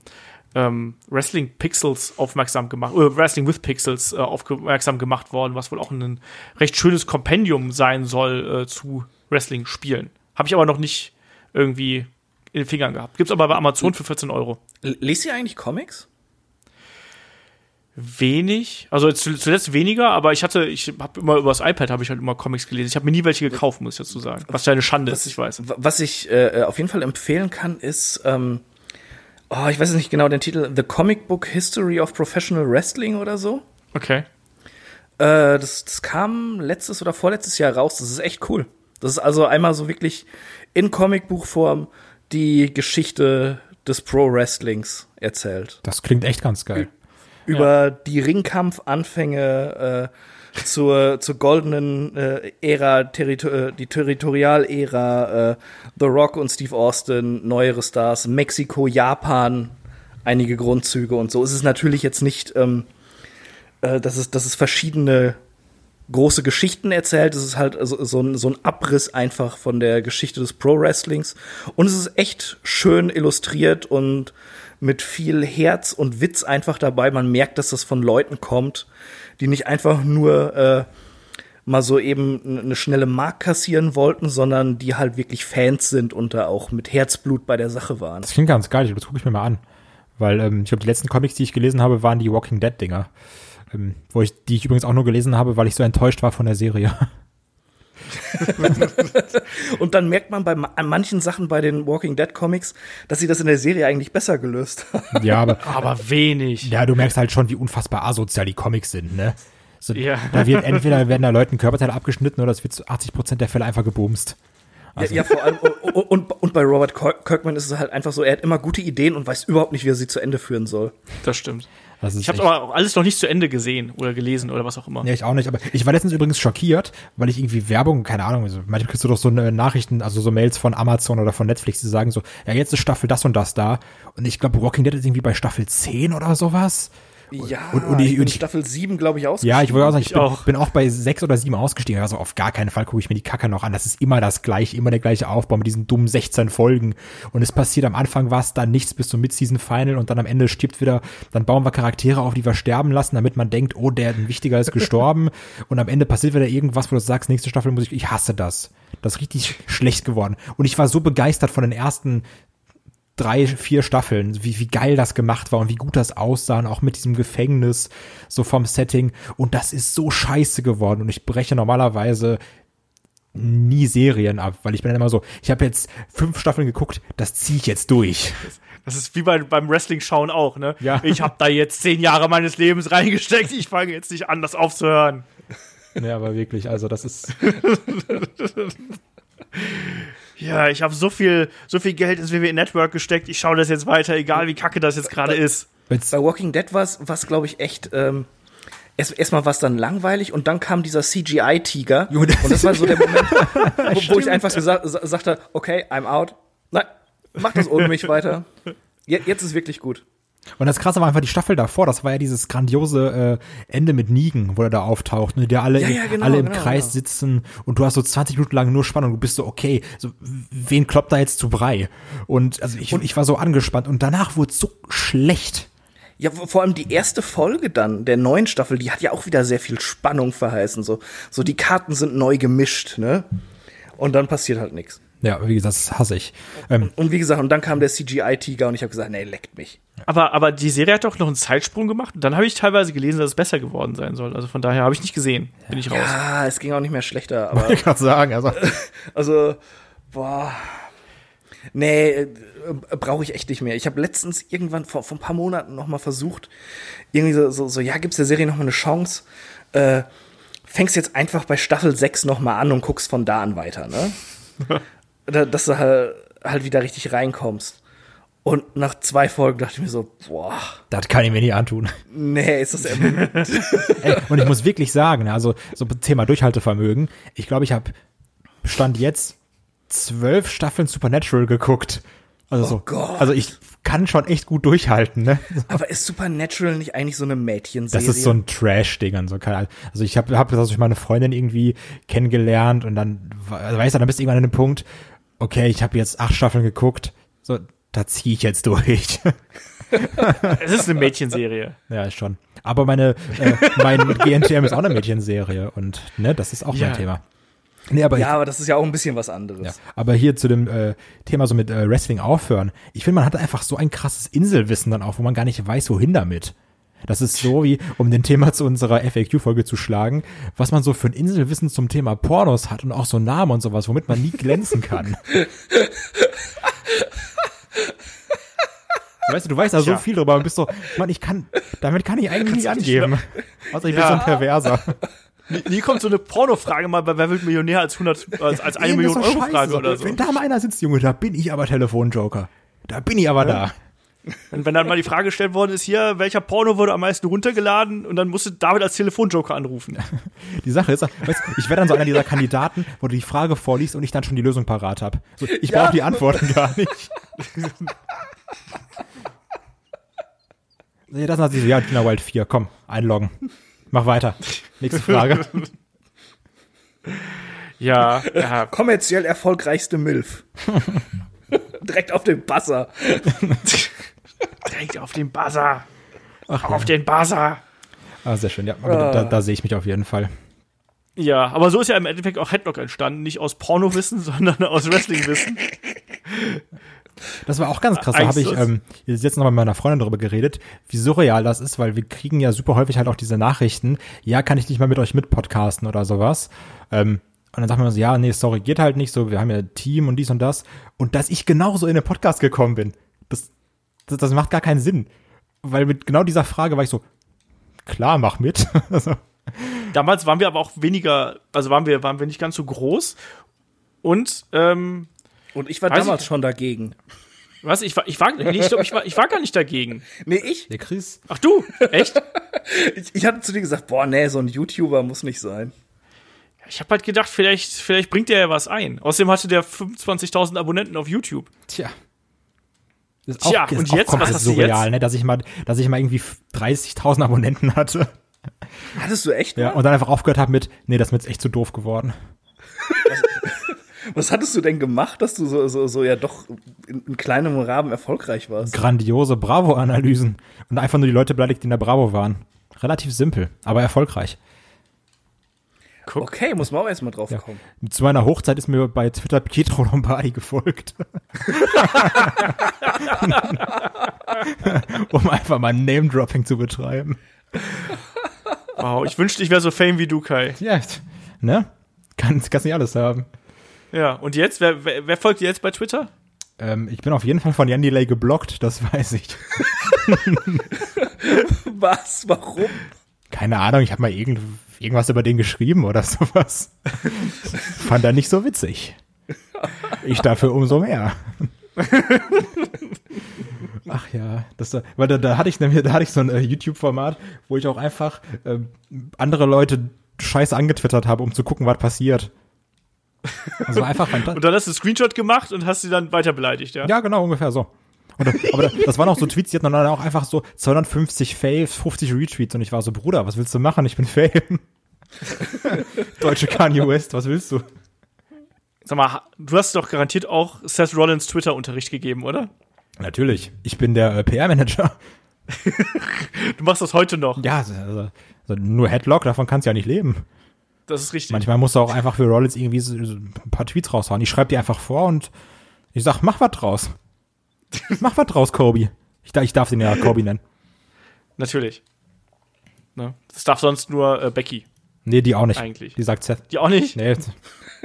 ähm, Wrestling Pixels aufmerksam gemacht, oder Wrestling with Pixels äh, aufmerksam gemacht worden, was wohl auch ein recht schönes Kompendium sein soll äh, zu Wrestling-Spielen. Habe ich aber noch nicht irgendwie in den Fingern gehabt. Gibt's aber bei Amazon für 14 Euro. Lest ihr eigentlich Comics? Wenig, also zu- zuletzt weniger, aber ich hatte, ich habe immer über das iPad habe ich halt immer Comics gelesen. Ich habe mir nie welche gekauft, muss ich dazu sagen. Was ja eine Schande ist, ich weiß. Was ich äh, auf jeden Fall empfehlen kann, ist, ähm, oh, ich weiß nicht genau den Titel, The Comic Book History of Professional Wrestling oder so. Okay. Äh, das, das kam letztes oder vorletztes Jahr raus. Das ist echt cool. Das ist also einmal so wirklich in Comicbuchform die Geschichte des Pro Wrestlings erzählt. Das klingt echt ganz geil. Über die Ringkampfanfänge äh, zur, zur goldenen äh, Ära, Territo äh, die Territorial-Ära, äh, The Rock und Steve Austin, neuere Stars, Mexiko, Japan, einige Grundzüge und so. Es ist natürlich jetzt nicht, ähm, äh, dass, es, dass es verschiedene große Geschichten erzählt. Es ist halt so, so, ein, so ein Abriss einfach von der Geschichte des Pro-Wrestlings. Und es ist echt schön illustriert und mit viel Herz und Witz einfach dabei. Man merkt, dass das von Leuten kommt, die nicht einfach nur äh, mal so eben eine schnelle Mark kassieren wollten, sondern die halt wirklich Fans sind und da auch mit Herzblut bei der Sache waren. Das klingt ganz geil, das gucke ich mir mal an. Weil ähm, ich glaube, die letzten Comics, die ich gelesen habe, waren die Walking Dead-Dinger. Ähm, wo ich, die ich übrigens auch nur gelesen habe, weil ich so enttäuscht war von der Serie. *laughs* *laughs* Und dann merkt man bei ma- an manchen Sachen bei den Walking Dead Comics, dass sie das in der Serie eigentlich besser gelöst haben. ja, aber Aber wenig. ja, du merkst halt schon, wie unfassbar asozial die Comics sind, ne? So, Ja. Da wird entweder werden da Leuten Körperteile abgeschnitten oder es wird zu 80 Prozent der Fälle einfach gebumst. ja, ja, vor allem, und, und, und bei Robert Kirk- Kirkman ist es halt einfach so, er hat immer gute Ideen und weiß überhaupt nicht, wie er sie zu Ende führen soll. Das stimmt. Ich habe aber auch alles noch nicht zu Ende gesehen oder gelesen oder was auch immer. Ja, ich auch nicht, aber ich war letztens übrigens schockiert, weil ich irgendwie Werbung, keine Ahnung, also manchmal kriegst du doch so eine Nachrichten, also so Mails von Amazon oder von Netflix, die sagen so, ja, jetzt ist Staffel das und das da. Und ich glaube, Walking Dead ist irgendwie bei Staffel 10 oder sowas. Ja, und- und ich- ich bin und ich- Staffel 7, glaube ich, aus. Ja, ich wollte auch sagen, ich, Ich bin, auch. bin auch bei sechs oder sieben ausgestiegen. Also auf gar keinen Fall gucke ich mir die Kacke noch an. Das ist immer das gleiche, immer der gleiche Aufbau mit diesen dummen 16 Folgen. Und es passiert am Anfang was, dann nichts bis zum Mid-Season-Final und dann am Ende stirbt wieder, dann bauen wir Charaktere auf, die wir sterben lassen, damit man denkt, oh, der ein wichtiger ist gestorben. *laughs* und am Ende passiert wieder irgendwas, wo du sagst, nächste Staffel muss ich, ich hasse das. Das ist richtig schlecht geworden. Und ich war so begeistert von den ersten drei, vier Staffeln, wie, wie geil das gemacht war und wie gut das aussah und auch mit diesem Gefängnis, so vom Setting. Und das ist so scheiße geworden und ich breche normalerweise nie Serien ab, weil ich bin dann immer so, ich habe jetzt fünf Staffeln geguckt, das ziehe ich jetzt durch. Das ist wie bei, beim Wrestling-Schauen auch, ne? Ja. Ich habe da jetzt zehn Jahre meines Lebens reingesteckt, ich fange jetzt nicht an, das aufzuhören. Ja, aber wirklich, also das ist, *laughs* Ja, ich habe so viel, so viel Geld ins WWE Network gesteckt, ich schaue das jetzt weiter, egal wie kacke das jetzt gerade ist. Bei Walking Dead war es, glaube ich, echt. Ähm, erst, erstmal war es dann langweilig und dann kam dieser CGI-Tiger. Und das war so der Moment, *laughs* wo, wo ich einfach gesagt, sa- sagte, okay, I'm out. Nein, mach das ohne mich weiter. Je, jetzt ist wirklich gut. Und das krasse war einfach die Staffel davor, das war ja dieses grandiose äh, Ende mit Nigen, wo er da auftaucht, ne, die alle, Ja, ja, genau, alle im genau, Kreis genau. sitzen und du hast so 20 Minuten lang nur Spannung, du bist so, okay, so, wen kloppt da jetzt zu Brei? Und also ich, ich war so angespannt und danach wurde es so schlecht. Ja, vor vor allem die erste Folge dann der neuen Staffel, die hat ja auch wieder sehr viel Spannung verheißen. So, so die Karten sind neu gemischt, ne? Und dann passiert halt nichts. Ja, wie gesagt, das hasse ich. Ähm, Und wie gesagt, und dann kam der CGI-Tiger und ich habe gesagt, nee, leckt mich. Aber, aber die Serie hat doch noch einen Zeitsprung gemacht. Und dann habe ich teilweise gelesen, dass es besser geworden sein soll. Also von daher habe ich nicht gesehen. Bin ich raus. Ja, es ging auch nicht mehr schlechter, aber ich kann sagen, also *laughs* Also, boah. Nee, äh, brauche ich echt nicht mehr. Ich habe letztens irgendwann vor, vor ein paar Monaten noch mal versucht, irgendwie so, so, so ja, gibt's der Serie noch mal eine Chance. Äh, fängst jetzt einfach bei Staffel 6 noch mal an und guckst von da an weiter, ne? *laughs* da, dass du halt, halt wieder richtig reinkommst. Und nach zwei Folgen dachte ich mir so, boah, das kann ich mir nicht antun. nee, ist das ermüdend. *laughs* Ey, und ich muss wirklich sagen, ne, also so Thema Durchhaltevermögen, ich glaube, ich habe Stand jetzt zwölf Staffeln Supernatural geguckt. Also so, Gott. also ich kann schon echt gut durchhalten, ne? Aber ist Supernatural nicht eigentlich so eine Mädchenserie? Das ist so ein Trash-Ding und so. Ahnung. Also ich habe hab das durch meine Freundin irgendwie kennengelernt und dann, also weißt du, dann bist du irgendwann an dem Punkt, okay, ich habe jetzt acht Staffeln geguckt, so, da ziehe ich jetzt durch. *laughs* Es ist eine Mädchenserie. ja, ist schon. Aber meine, äh, mein *laughs* GNTM ist auch eine Mädchenserie und ne, das ist auch Ja. mein Thema. Nee, aber ja, aber das ist ja auch ein bisschen was anderes. Ja, aber hier zu dem äh, Thema so mit äh, Wrestling aufhören. Ich finde, man hat einfach so ein krasses Inselwissen dann auch, wo man gar nicht weiß, wohin damit. Das ist so wie, um den Thema zu unserer FAQ-Folge zu schlagen, was man so für ein Inselwissen zum Thema Pornos hat und auch so Namen und sowas, womit man nie glänzen kann. *laughs* Weißt du, du weißt da so viel drüber und bist so, Mann, ich kann, damit kann ich eigentlich nicht angeben. Außer ich bin Ja. so ein Perverser. Nie, nie kommt so eine Pornofrage mal bei Wer wird Millionär als 100, als, als eine Million Euro Frage oder so. Wenn da mal einer sitzt, Junge, da bin ich aber Telefonjoker. Da bin ich aber da. Und wenn dann mal die Frage gestellt worden ist, hier, welcher Porno wurde am meisten runtergeladen? Und dann musste David als Telefonjoker anrufen. *laughs* Die Sache ist, weißt, du, ich wäre dann so einer dieser Kandidaten, wo du die Frage vorliest und ich dann schon die Lösung parat habe. So, ich brauche die Antworten gar nicht. *laughs* Ja, das hat sie so, ja, Gina Wild 4, komm, einloggen. Mach weiter. Nächste Frage. *laughs* Ja, ja. kommerziell erfolgreichste MILF. Direkt auf den Basser. Direkt auf den Buzzer. auf den Buzzer. Ah, sehr schön, ja. Aber da, da sehe ich mich auf jeden Fall. Ja, aber so ist ja im Endeffekt auch Headlock entstanden. Nicht aus Pornowissen, *laughs* sondern aus Wrestlingwissen. Das war auch ganz krass. Da habe ich ähm, jetzt noch mal mit meiner Freundin darüber geredet, wie surreal das ist, weil wir kriegen ja super häufig halt auch diese Nachrichten, ja, kann ich nicht mal mit euch mit podcasten oder sowas. Ähm, und dann sagt man so, ja, nee, sorry, geht halt nicht so, wir haben ja Team und dies und das. Und dass ich genauso in den Podcast gekommen bin, das, das, das macht gar keinen Sinn. Weil mit genau dieser Frage war ich so, klar, mach mit. *laughs* also, Damals waren wir aber auch weniger, also waren wir, waren wir nicht ganz so groß. Und ähm, Und ich war damals ich- schon dagegen. Was? Ich war, ich war, nee, ich glaube, ich war, ich war gar nicht dagegen. Nee, ich? Der Chris. Ach du? Echt? *laughs* Ich, ich hatte zu dir gesagt, boah, nee, so ein YouTuber muss nicht sein. Ich habe halt gedacht, vielleicht, vielleicht bringt der ja was ein. Außerdem hatte der 25.000 Abonnenten auf YouTube. Tja. Ist Tja, auch, das und ist auch jetzt? Was hast surreal, jetzt? ne? Dass ich mal, dass ich mal irgendwie 30.000 Abonnenten hatte. Hattest du echt? Ja, mal? und dann einfach aufgehört habe mit, nee, das ist mir jetzt echt zu doof geworden. *laughs* Was hattest du denn gemacht, dass du so, so, so ja doch in, in kleinem Rahmen erfolgreich warst? Grandiose Bravo-Analysen. Und einfach nur die Leute beleidigt, die in der Bravo waren. Relativ simpel, aber erfolgreich. Okay, muss man auch erstmal drauf Ja. kommen. Zu meiner Hochzeit ist mir bei Twitter Pietro Lombardi gefolgt. *laughs* um einfach mal Name-Dropping zu betreiben. Wow, ich wünschte, ich wäre so fame wie du, Kai. Ja, ne? Kann, kannst nicht alles haben. Ja, und jetzt? Wer, wer, wer folgt dir jetzt bei Twitter? Ähm, ich bin auf jeden Fall von Jan Delay geblockt, das weiß ich. *laughs* Was? Warum? Keine Ahnung, ich habe mal irgend, irgendwas über den geschrieben oder *laughs* sowas. Fand er nicht so witzig. Ich dafür umso mehr. *laughs* Ach ja, das, da- weil da, da hatte ich nämlich, da hatte ich so ein äh, YouTube-Format, wo ich auch einfach äh, andere Leute Scheiße angetwittert habe, um zu gucken, was passiert. Also einfach. *laughs* Und dann hast du einen Screenshot gemacht und hast sie dann weiter beleidigt, ja? Ja, genau, ungefähr so. Und, *laughs* aber da- das waren auch so Tweets, die hatten dann auch einfach so 250 Faves, 50 Retweets und ich war so, Bruder, was willst du machen? Ich bin Fame. *laughs* Deutsche Kanye West, was willst du? Sag mal, du hast doch garantiert auch Seth Rollins Twitter-Unterricht gegeben, oder? Natürlich, ich bin der äh, PR-Manager. *laughs* Du machst das heute noch. Ja, also, also nur Headlock, davon kannst du ja nicht leben. Das ist richtig. Manchmal musst du auch einfach für Rollins irgendwie so, so ein paar Tweets raushauen. Ich schreibe die einfach vor und ich sag, mach was draus. *laughs* mach was draus, Kobe. Ich, ich darf den ja Kobe nennen. Natürlich. Ne? Das darf sonst nur äh, Becky. Nee, die auch nicht. Eigentlich. Die sagt Seth. Die auch nicht? Nee,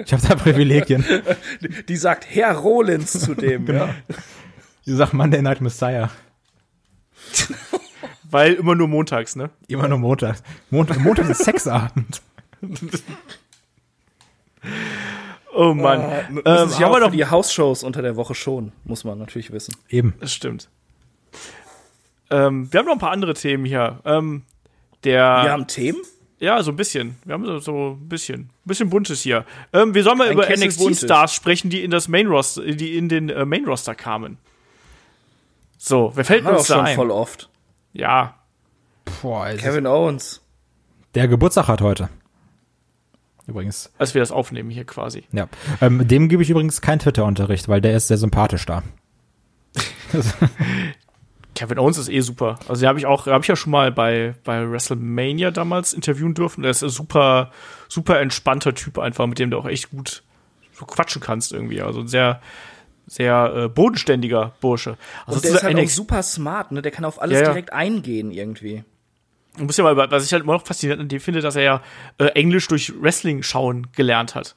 ich habe da Privilegien. *laughs* Die sagt Herr Rollins zu dem, Genau. ja. *laughs* Die sagt Monday Night Messiah. Weil immer nur montags, ne? Immer nur Montag. Montag, Montag ist Sexabend. Oh Mann. Äh, ähm, müssen sich ja haben wir auch doch. die Hausshows unter der Woche schon, muss man natürlich wissen. Eben. Das stimmt. Ähm, wir haben noch ein paar andere Themen hier. Ähm, der. Wir haben Themen? Ja, so ein bisschen. Wir haben so, so ein bisschen. Ein bisschen buntes hier. Ähm, wir sollen mal Ein über NXT-Stars sprechen, die in das Main Roster, die in den äh, Main Roster kamen. So, wer fällt Haben wir uns auch da schon ein? voll oft. Ja, Boah, Kevin Owens. der Geburtstag hat heute. Übrigens. als wir das aufnehmen hier quasi. Ja. Ähm, dem gebe ich übrigens keinen Twitter-Unterricht, weil der ist sehr sympathisch da. *laughs* Kevin Owens ist eh super. Also den habe ich auch, habe ich ja schon mal bei, bei WrestleMania damals interviewen dürfen. Der ist ein super, super entspannter Typ einfach, mit dem du auch echt gut so quatschen kannst irgendwie. Also ein sehr, sehr äh, bodenständiger Bursche. Also Und der ist halt auch super smart, ne? Der kann auf alles Ja, ja. direkt eingehen irgendwie. Du musst ja mal, was ich halt immer noch faszinierend an dem finde, dass er ja äh, Englisch durch Wrestling schauen gelernt hat.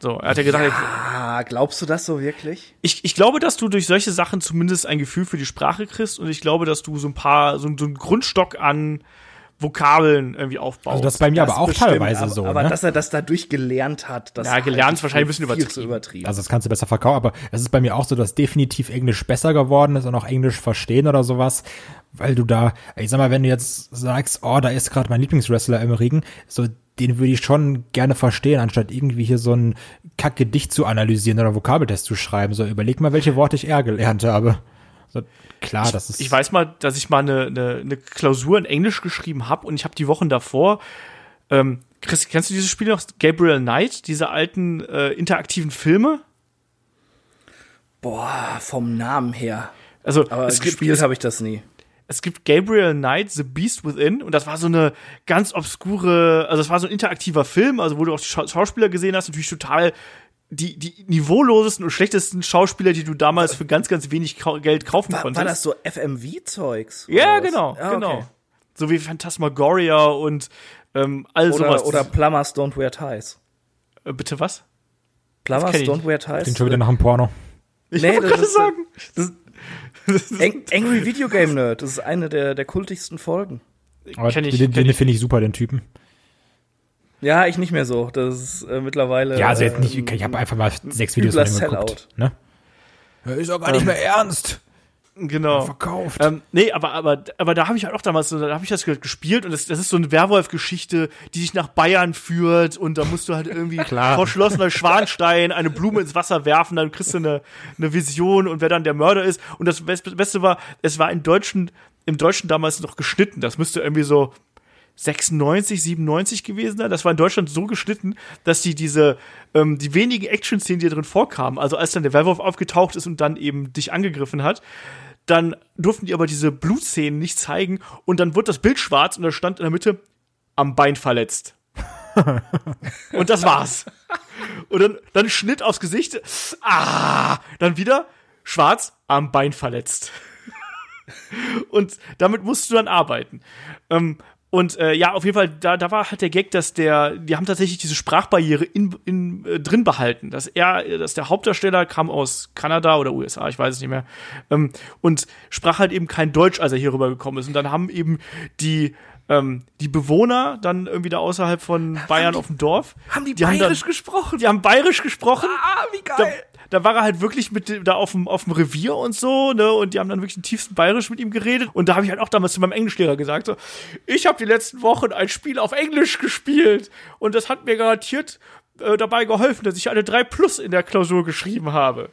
So, er hat ja gesagt, Ah, glaubst du das so wirklich? ich, ich glaube, dass du durch solche Sachen zumindest ein Gefühl für die Sprache kriegst und ich glaube, dass du so ein paar, so, so einen Grundstock an Vokabeln irgendwie aufbaust. Also das ist bei mir aber auch bestimmt, teilweise aber, so. Aber ne? dass er das dadurch gelernt hat, das Ja, gelernt ist ich wahrscheinlich ein bisschen viel zu übertrieben. übertrieben. Also das kannst du besser verkaufen, aber es ist bei mir auch so, dass definitiv Englisch besser geworden ist und auch Englisch verstehen oder sowas, weil du da, ich sag mal, wenn du jetzt sagst, oh, da ist gerade mein Lieblingswrestler im Ring, so den würde ich schon gerne verstehen, anstatt irgendwie hier so ein Kackgedicht zu analysieren oder Vokabeltest zu schreiben. So, überleg mal, welche Worte ich eher gelernt habe. So, klar, das ist. Ich weiß mal, dass ich mal eine, eine, eine Klausur in Englisch geschrieben habe und ich habe die Wochen davor. Ähm, Chris, kennst du dieses Spiel noch? Gabriel Knight, diese alten äh, interaktiven Filme? Boah, vom Namen her. Also Aber es gibt, gespielt es, habe ich das nie. es gibt Gabriel Knight, The Beast Within und das war so eine ganz obskure, also es war so ein interaktiver Film, also wo du auch die Schau Schauspieler gesehen hast, natürlich total die, die niveaulosesten und schlechtesten Schauspieler, die du damals für ganz, ganz wenig Geld kaufen War, konntest. war das so FMV-Zeugs? Ja, oder was? genau, Ah, genau. okay. So wie Phantasmagoria und ähm, all sowas. Oder, oder Plumbers Don't Wear Ties. äh, bitte was? Plumbers Don't Wear Ties? klingt schon wieder nach einem Porno. Ich Nee, wollte das gerade ist- sagen. Ang Angry Video Game Nerd, das ist eine der, der kultigsten Folgen. Aber Kenn ich- den, den finde ich super, den Typen. Ja, ich nicht mehr so. Das ist äh, mittlerweile. Ja, also jetzt nicht, ähm, ich habe einfach mal sechs Videos von ihm geguckt. Ne? ist doch gar nicht mehr ernst. Genau. Verkauft. Ähm, nee, aber, aber, aber da habe ich halt auch damals, da habe ich das gespielt und das, das ist so eine Werwolf-Geschichte, die dich nach Bayern führt und da musst du halt irgendwie *laughs* Schloss Neuschwanstein eine Blume ins Wasser werfen, dann kriegst du eine, eine Vision und wer dann der Mörder ist. Und das Best- Beste war, es war im Deutschen, im Deutschen damals noch geschnitten. Das müsste irgendwie so 96, 97 gewesen sein. Das war in Deutschland so geschnitten, dass die diese, ähm, die wenigen Action-Szenen, die da drin vorkamen, also als dann der Werwolf aufgetaucht ist und dann eben dich angegriffen hat, dann durften die aber diese Blutszenen nicht zeigen und dann wurde das Bild schwarz und da stand in der Mitte am Bein verletzt. *laughs* und das war's. Und dann, dann Schnitt aufs Gesicht, ah, dann wieder schwarz am Bein verletzt. *laughs* und damit musst du dann arbeiten. Ähm, und äh, ja, auf jeden Fall, da, da war halt der Gag, dass der, die haben tatsächlich diese Sprachbarriere in, in, äh, drin behalten. Dass er, dass der Hauptdarsteller kam aus Kanada oder USA, ich weiß es nicht mehr, ähm, und sprach halt eben kein Deutsch, als er hier rübergekommen ist. Und dann haben eben die, ähm, die Bewohner dann irgendwie da außerhalb von Bayern auf dem Dorf. Haben die, haben bayerisch dann, gesprochen? Die haben bayerisch gesprochen. ah, wie geil. Da war er halt wirklich mit da auf dem auf dem Revier und so, ne, und die haben dann wirklich den tiefsten Bayerisch mit ihm geredet und da habe ich halt auch damals zu meinem Englischlehrer gesagt so, ich habe die letzten Wochen ein Spiel auf Englisch gespielt und das hat mir garantiert äh, dabei geholfen, dass ich eine 3 plus in der Klausur geschrieben habe.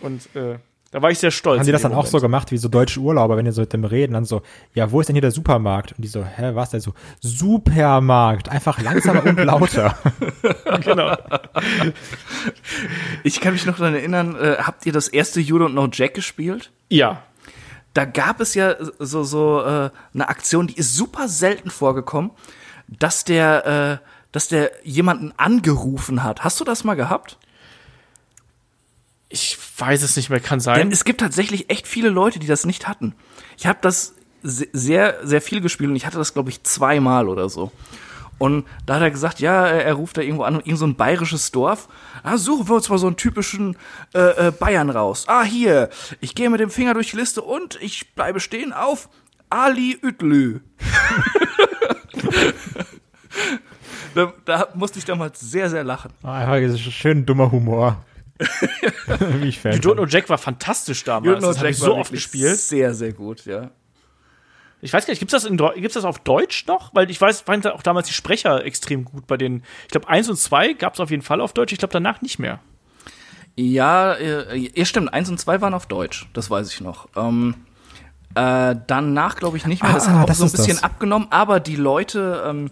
Und äh, da war ich sehr stolz. Haben die das dann auch so Moment. gemacht, wie so deutsche Urlauber, wenn die so mit dem reden, dann so, ja, wo ist denn hier der Supermarkt? Und die so, hä, was denn so? Supermarkt, einfach langsamer und lauter. *laughs* genau. Ich kann mich noch daran erinnern, äh, habt ihr das erste You Don't Know Jack gespielt? Ja. Da gab es ja so, so äh, eine Aktion, die ist super selten vorgekommen, dass der, äh, dass der jemanden angerufen hat. Hast du das mal gehabt? Ich weiß es nicht mehr, kann sein. Denn es gibt tatsächlich echt viele Leute, die das nicht hatten. Ich habe das se- sehr, sehr viel gespielt und ich hatte das, glaube ich, zweimal oder so. Und da hat er gesagt, ja, er ruft da irgendwo an, irgend so ein bayerisches Dorf. Ah, suchen wir uns mal so einen typischen äh, äh, Bayern raus. Ah, hier, ich gehe mit dem Finger durch die Liste und ich bleibe stehen auf Ali Ütlü. *laughs* da, da musste ich damals sehr, sehr lachen. Einfach so schön dummer Humor. Wie ich Fan You Don't Know Jack war fantastisch damals. das habe ich so oft gespielt. Sehr, sehr gut, ja. Ich weiß gar nicht, gibt's das, in Deu- gibt's das auf Deutsch noch? Weil ich weiß, fand auch damals die Sprecher extrem gut bei den. Ich glaube, eins und zwei gab's auf jeden Fall auf Deutsch. Ich glaube, danach nicht mehr. Ja, äh, ja, stimmt. Eins und zwei waren auf Deutsch, das weiß ich noch. Ähm, äh, danach glaube ich nicht mehr. Das Ah, hat auch das so ein bisschen das. abgenommen. Aber die Leute, ähm,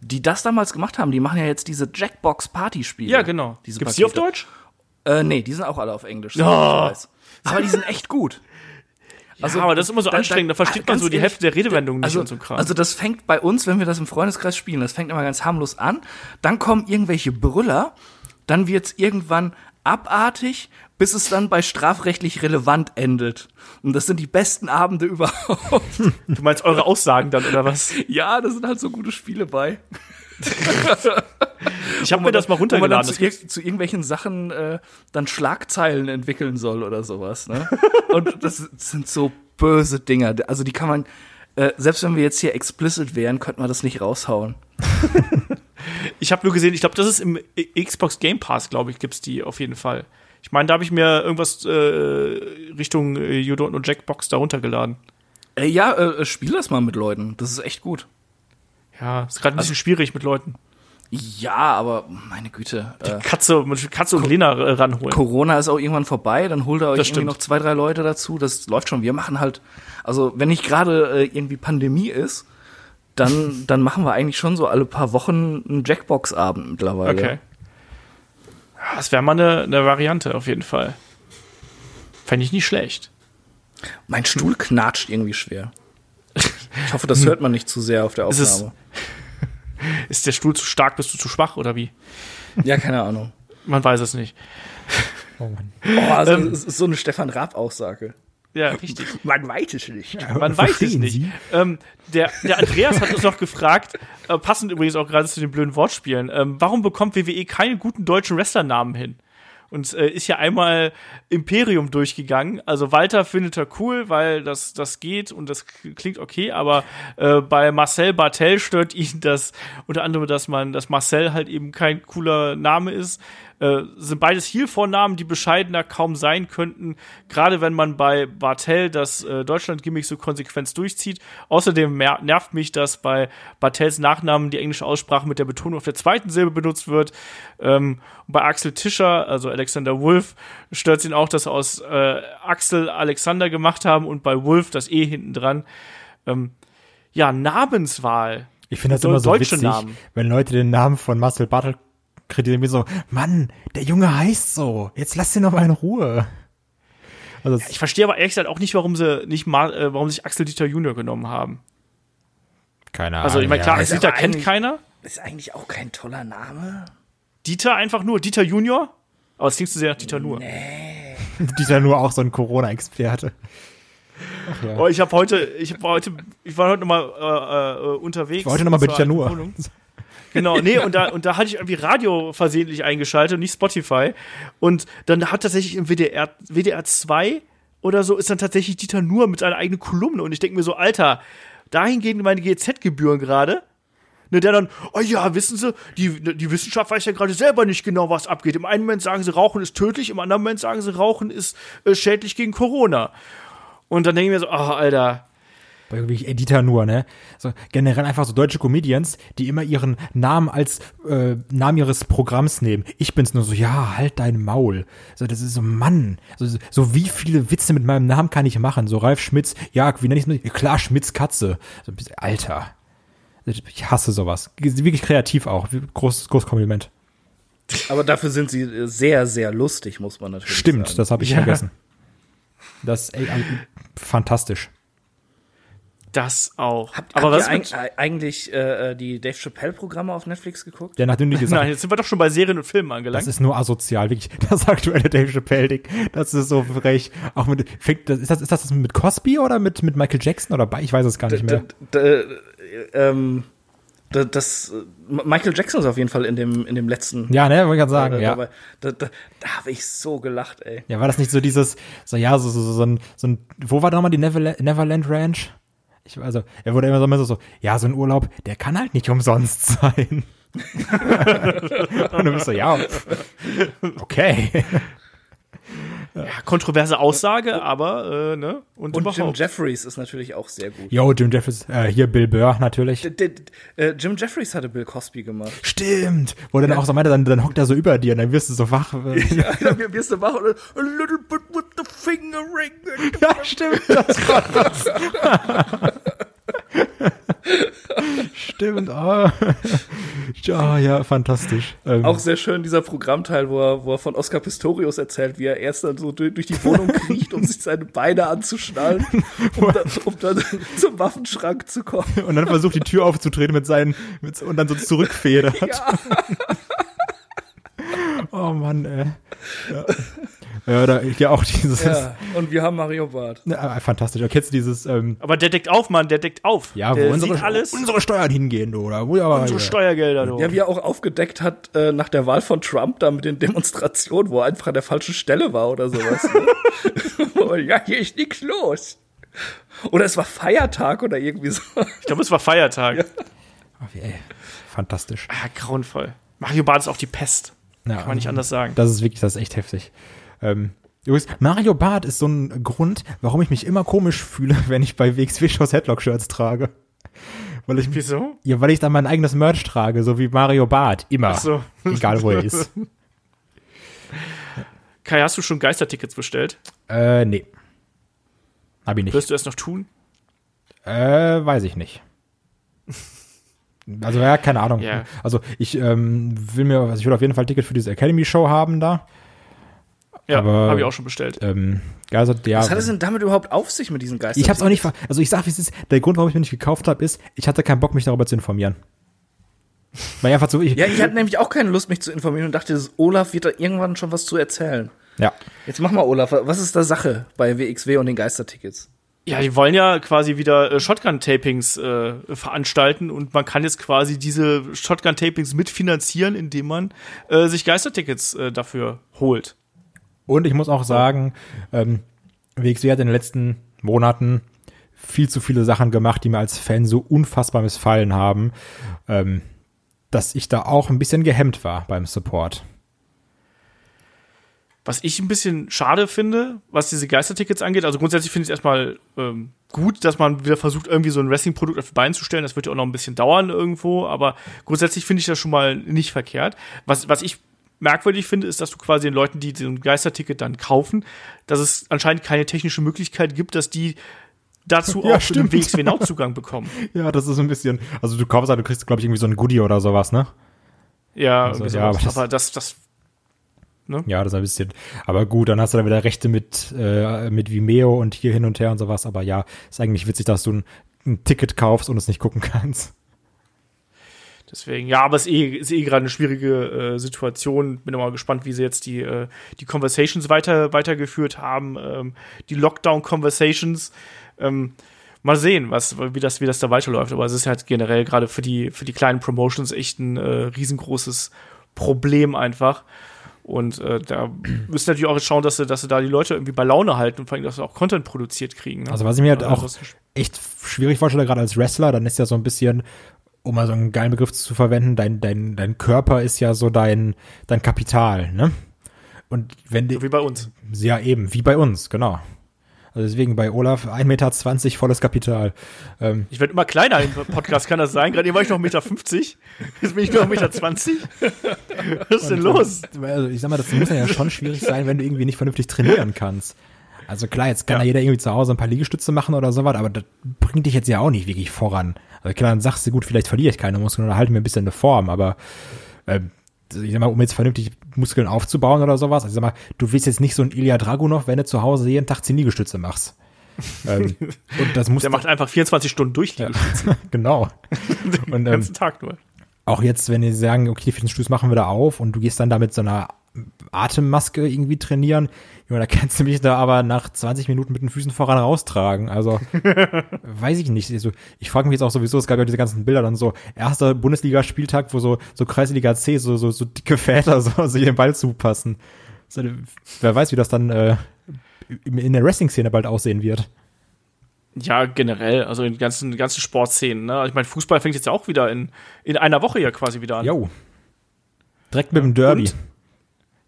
die das damals gemacht haben, die machen ja jetzt diese Jackbox-Party-Spiele. Ja, genau. Diese Gibt's die auf. Deutsch? Äh, nee, die sind auch alle auf Englisch. Weiß. Aber die sind echt gut. Also, ja, aber das ist immer so da- anstrengend. Da, da- versteht man ganz so die ehrlich, Hälfte der Redewendungen nicht also, und so Kram. Also das fängt bei uns, wenn wir das im Freundeskreis spielen, das fängt immer ganz harmlos an. Dann kommen irgendwelche Brüller, dann wird's irgendwann abartig, bis es dann bei strafrechtlich relevant endet. Und das sind die besten Abende *laughs* überhaupt. du meinst eure Aussagen dann, oder was? ja, da sind halt so gute Spiele bei. Ich habe mir das mal dann- wo man dann runtergeladen. zu, zu irgendwelchen Sachen äh, dann Schlagzeilen entwickeln soll oder sowas. Ne? *laughs* Und das sind so böse Dinger. Also die kann man, äh, selbst wenn wir jetzt hier explicit wären, könnten wir das nicht raushauen. *laughs* Ich habe nur gesehen, ich glaube, das ist im Xbox Game Pass, glaube ich, gibt's die auf jeden Fall. Ich meine, da habe ich mir irgendwas äh, Richtung äh, You Don't Know Jackbox da runtergeladen. Äh, ja, äh, spiel das mal mit Leuten. Das ist echt gut. Ja, ist gerade ein bisschen schwierig mit Leuten. Ja, aber meine Güte. Äh, Katze, mit Katze und Lena äh, ranholen. Corona ist auch irgendwann vorbei, dann holt er euch Das irgendwie stimmt. noch zwei, drei Leute dazu. Das läuft schon. Wir machen halt, also wenn nicht gerade äh, irgendwie Pandemie ist, dann, *laughs* dann machen wir eigentlich schon so alle paar Wochen einen Jackbox-Abend mittlerweile. Okay. Das wäre mal eine, eine Variante auf jeden Fall. Fände ich nicht schlecht. Mein Stuhl knatscht irgendwie schwer. *laughs* Ich hoffe, das hört man nicht zu sehr auf der Aufnahme. *laughs* Ist der Stuhl zu stark, bist du zu schwach oder wie? Ja, keine Ahnung. Man weiß es nicht. Oh Mann. Oh, also, Ähm, es ist so eine Stefan Raab-Aussage. Ja, richtig. *laughs* Man weiß es nicht. Man weiß es nicht. Ähm, der, der Andreas hat uns noch gefragt, äh, passend übrigens auch gerade zu den blöden Wortspielen, ähm, warum bekommt WWE keine guten deutschen Wrestlernamen hin? Und äh, ist ja einmal Imperium durchgegangen. Also Walter findet er cool, weil das, das geht und das klingt okay, aber äh, bei Marcel Bartel stört ihn das unter anderem, dass man, dass Marcel halt eben kein cooler Name ist. Äh, sind beides Heel-Vornamen, die bescheidener kaum sein könnten, gerade wenn man bei Bartel das äh, Deutschland-Gimmick so konsequent durchzieht. Außerdem nervt mich, dass bei Bartels Nachnamen die englische Aussprache mit der Betonung auf der zweiten Silbe benutzt wird. Ähm, bei Axel Tischer, also Alexander Wolf, stört es ihn auch, dass sie aus äh, Axel Alexander gemacht haben und bei Wolf das E hinten dran. Ähm, ja, Namenswahl. Ich finde das immer so witzig, Namen. wenn Leute den Namen von Marcel Bartel kritisieren, mir so, Mann, der Junge heißt so, jetzt lass ihn doch mal in Ruhe. Also ja, ich verstehe aber ehrlich gesagt auch nicht, warum sie nicht mal, äh, warum sich Axel Dieter Junior genommen haben. Keine Ahnung. Also ich meine, klar, ja. Dieter kennt keiner. Ist eigentlich auch kein toller Name. Dieter einfach nur, Dieter Junior? Aber es klingt zu sehr nach Dieter nur. Nee. *laughs* Dieter nur auch so ein Corona-Experte. Ja. Oh, ich habe heute, ich habe heute, ich war heute nochmal äh, äh, unterwegs. Ich war heute nochmal mit Dieter nur. *laughs* Genau, nee, und da, und da hatte ich irgendwie Radio versehentlich eingeschaltet und nicht Spotify. Und dann hat tatsächlich im WDR, WDR 2 oder so ist dann tatsächlich Dieter Nur mit seiner eigenen Kolumne. Und ich denke mir so, Alter, dahin gehen meine GZ-Gebühren gerade. Ne, der dann, oh ja, wissen Sie, die, die Wissenschaft weiß ja gerade selber nicht genau, was abgeht. Im einen Moment sagen sie, Rauchen ist tödlich, im anderen Moment sagen sie, Rauchen ist äh, schädlich gegen Corona. Und dann denke ich mir so, ach, Alter. Bei wirklich Editor nur, ne? So generell einfach so deutsche Comedians, die immer ihren Namen als äh, Namen ihres Programms nehmen. Ich bin's nur so, ja, halt dein Maul. So, das ist so, Mann. So, so wie viele Witze mit meinem Namen kann ich machen? So Ralf Schmitz, ja, wie nenne ich es? Klar, Schmitz Katze. So, Alter. Ich hasse sowas. Wirklich kreativ auch. Groß, großes Kompliment. Aber dafür sind sie sehr, sehr lustig, muss man natürlich Stimmt, sagen. das habe ich ja. vergessen. Das ist ey, fantastisch. Das auch. Habt, Aber habt was ihr eig eigentlich äh, die Dave Chappelle-Programme auf Netflix geguckt? Ja, nachdem du gesagt Nein, jetzt sind wir doch schon bei Serien und Filmen angelangt. Das ist nur asozial, wirklich. *laughs* Das aktuelle Dave Chappelle-Ding, das ist so frech. Auch mit, fängt, ist, das, ist das mit Cosby oder mit, mit Michael Jackson oder bei? Ich weiß es gar nicht mehr. D ähm, das, Michael Jackson ist auf jeden Fall in dem, in dem letzten. Ja, ne, wollte ich gerade sagen, äh, ja. Da, da, da, da habe ich so gelacht, ey. Ja, war das nicht so dieses, so, ja, so, so, so, so ein, so ein, wo war da nochmal die Neverland, Neverland Ranch? Ich, also, er wurde immer so, so, ja, so ein Urlaub, der kann halt nicht umsonst *laughs* sein. Und du bist so, ja, okay. *laughs* Ja, kontroverse Aussage, aber äh, ne und, und Jim Jeffries ist natürlich auch sehr gut. Jo, Jim Jeffries, äh, hier Bill Burr natürlich. D -d äh, Jim Jeffries hatte Bill Cosby gemacht. Stimmt, wo ja. dann auch so meinte, dann, dann hockt er so über dir und dann wirst du so wach. *laughs* ja, dann wirst du wach und a little bit with the fingering. *laughs* ja, stimmt, das. *laughs* Stimmt, oh. oh. ja, fantastisch. Ähm. Auch sehr schön dieser Programmteil, wo er, wo er von Oscar Pistorius erzählt, wie er erst dann so durch, durch die Wohnung *laughs* kriecht, um sich seine Beine anzuschnallen, um, dann, um dann *laughs* zum Waffenschrank zu kommen. Und dann versucht, die Tür aufzutreten mit seinen, mit, und dann so zurückfedert. Ja. *laughs* oh Mann, ey. Ja. Ja, da, ja auch dieses. Ja, und wir haben Mario Bart. Ja, fantastisch. Da kennst du dieses. Ähm, aber der deckt auf, Mann, der deckt auf. Ja, der wo unsere, alles. unsere Steuern hingehen, oder? Wo, aber, unsere ja. Steuergelder, du. Ja, wie er auch aufgedeckt hat äh, nach der Wahl von Trump da mit den Demonstrationen, wo er einfach an der falschen Stelle war oder sowas. ne? *laughs* *laughs* ja, hier ist nichts los. Oder es war Feiertag oder irgendwie so. Ich glaube, es war Feiertag. Ja. Oh, ey, fantastisch. Ah, grauenvoll. Mario Bart ist auch die Pest. Ja, Kann man nicht anders sagen. Das ist wirklich, das ist echt heftig. Ähm, übrigens, Mario Bart ist so ein Grund, warum ich mich immer komisch fühle, *laughs* wenn ich bei WXW-Shows Headlock-Shirts trage. Weil ich, Wieso? Ja, weil ich da mein eigenes Merch trage, so wie Mario Bart. Immer. Ach so. Egal, wo er ist. *laughs* Kai, hast du schon Geistertickets bestellt? Äh, nee. Hab ich nicht. Wirst du es noch tun? Äh, weiß ich nicht. Also ja, keine Ahnung. Yeah. Also ich ähm, will mir, also ich will auf jeden Fall ein Ticket für diese Academy Show haben da. Ja, habe ich auch schon bestellt. Ähm, also, ja, Was hat es denn damit überhaupt auf sich mit diesen Geistern? Ich habe es auch nicht, also ich sag, wie es ist, der Grund, warum ich mir nicht gekauft habe, ist, ich hatte keinen Bock, mich darüber zu informieren. Weil einfach so, ich, ja, ich hatte nämlich auch keine Lust, mich zu informieren und dachte, Olaf wird da irgendwann schon was zu erzählen. Ja. Jetzt mach mal, Olaf, was ist da Sache bei WXW und den Geistertickets? Ja, die wollen ja quasi wieder äh, Shotgun-Tapings äh, veranstalten und man kann jetzt quasi diese Shotgun-Tapings mitfinanzieren, indem man äh, sich Geistertickets äh, dafür holt. Und ich muss auch sagen, ähm, WXW hat in den letzten Monaten viel zu viele Sachen gemacht, die mir als Fan so unfassbar missfallen haben, ähm, dass ich da auch ein bisschen gehemmt war beim Support. was ich ein bisschen schade finde, was diese Geistertickets angeht, also grundsätzlich finde ich es erstmal ähm, gut, dass man wieder versucht, irgendwie so ein Wrestling-Produkt auf die Beine zu stellen. Das wird ja auch noch ein bisschen dauern irgendwo, aber grundsätzlich finde ich das schon mal nicht verkehrt. Was, was ich merkwürdig finde, ist, dass du quasi den Leuten, die so ein Geisterticket dann kaufen, dass es anscheinend keine technische Möglichkeit gibt, dass die dazu *laughs* Ja, auch für den stimmt. WXW-Now-Zugang bekommen. *laughs* Ja, das ist ein bisschen, also du kaufst, halt, du kriegst, glaube ich, irgendwie so ein Goodie oder sowas, ne? Ja, Also, ja, aber das- aber das, das, Ja, das ist ein bisschen, aber gut, dann hast du dann wieder Rechte mit, äh, mit Vimeo und hier hin und her und sowas, aber ja, ist eigentlich witzig, dass du ein, ein Ticket kaufst und es nicht gucken kannst. Deswegen, ja, aber es ist eh, ist eh gerade eine schwierige äh, Situation. Bin mal gespannt, wie sie jetzt die, äh, die Conversations weiter, weitergeführt haben, ähm, die Lockdown-Conversations. Ähm, mal sehen, was, wie das, wie das da weiterläuft. Aber es ist halt generell gerade für die, für die kleinen Promotions echt ein äh, riesengroßes Problem einfach. Und äh, da müssen natürlich auch jetzt schauen, dass sie, dass sie da die Leute irgendwie bei Laune halten und vor allem, dass sie auch Content produziert kriegen. Ne? Also was ich mir halt auch ansonsten- echt schwierig vorstelle, gerade als Wrestler, dann ist ja so ein bisschen, um mal so einen geilen Begriff zu verwenden, dein, dein, dein Körper ist ja so dein, dein Kapital, ne? Und wenn die, so wie bei uns. ja eben, wie bei uns, genau. Also deswegen bei Olaf 1,20 Meter volles Kapital. Ähm, Ich werde immer kleiner im Podcast, kann das sein? Gerade eben war ich noch 1,50 Meter. Jetzt bin ich nur 1,20 Meter. Was ist denn los? Also ich sag mal, das muss ja schon schwierig sein, wenn du irgendwie nicht vernünftig trainieren kannst. Also klar, jetzt kann ja. jeder irgendwie zu Hause ein paar Liegestütze machen oder sowas, aber das bringt dich jetzt ja auch nicht wirklich voran. Also klar, dann sagst du, gut, vielleicht verliere ich keine Muskeln oder halte mir ein bisschen eine Form, aber ähm, ich sag mal, um jetzt vernünftig Muskeln aufzubauen oder sowas, also ich sag mal, du willst jetzt nicht so ein Ilya Dragunov, wenn du zu Hause jeden Tag 10 Liegestütze machst. ähm, *laughs* und das muss Der macht einfach 24 Stunden durch die ja. *laughs* genau. *laughs* Und, Den ganzen ähm, Tag nur. Auch jetzt, wenn die sagen, okay, die Fitnessstudios machen wir da auf und du gehst dann da mit so einer Atemmaske irgendwie trainieren, Junge, da kannst du mich da aber nach 20 Minuten mit den Füßen voran raustragen. Also, *laughs* weiß ich nicht. Also, ich frage mich jetzt auch sowieso, es gab ja diese ganzen Bilder dann so, erster Bundesligaspieltag, wo so, so Kreisliga C, so, so, so dicke Väter *laughs* so, so den Ball zupassen. So, wer weiß, wie das dann äh, in der Wrestling-Szene bald aussehen wird. Ja, generell, also in ganzen, ganzen Sportszenen. Ne? Ich meine, Fußball fängt jetzt ja auch wieder in, in einer Woche ja quasi wieder an. Jo. Direkt mit dem Derby. Und,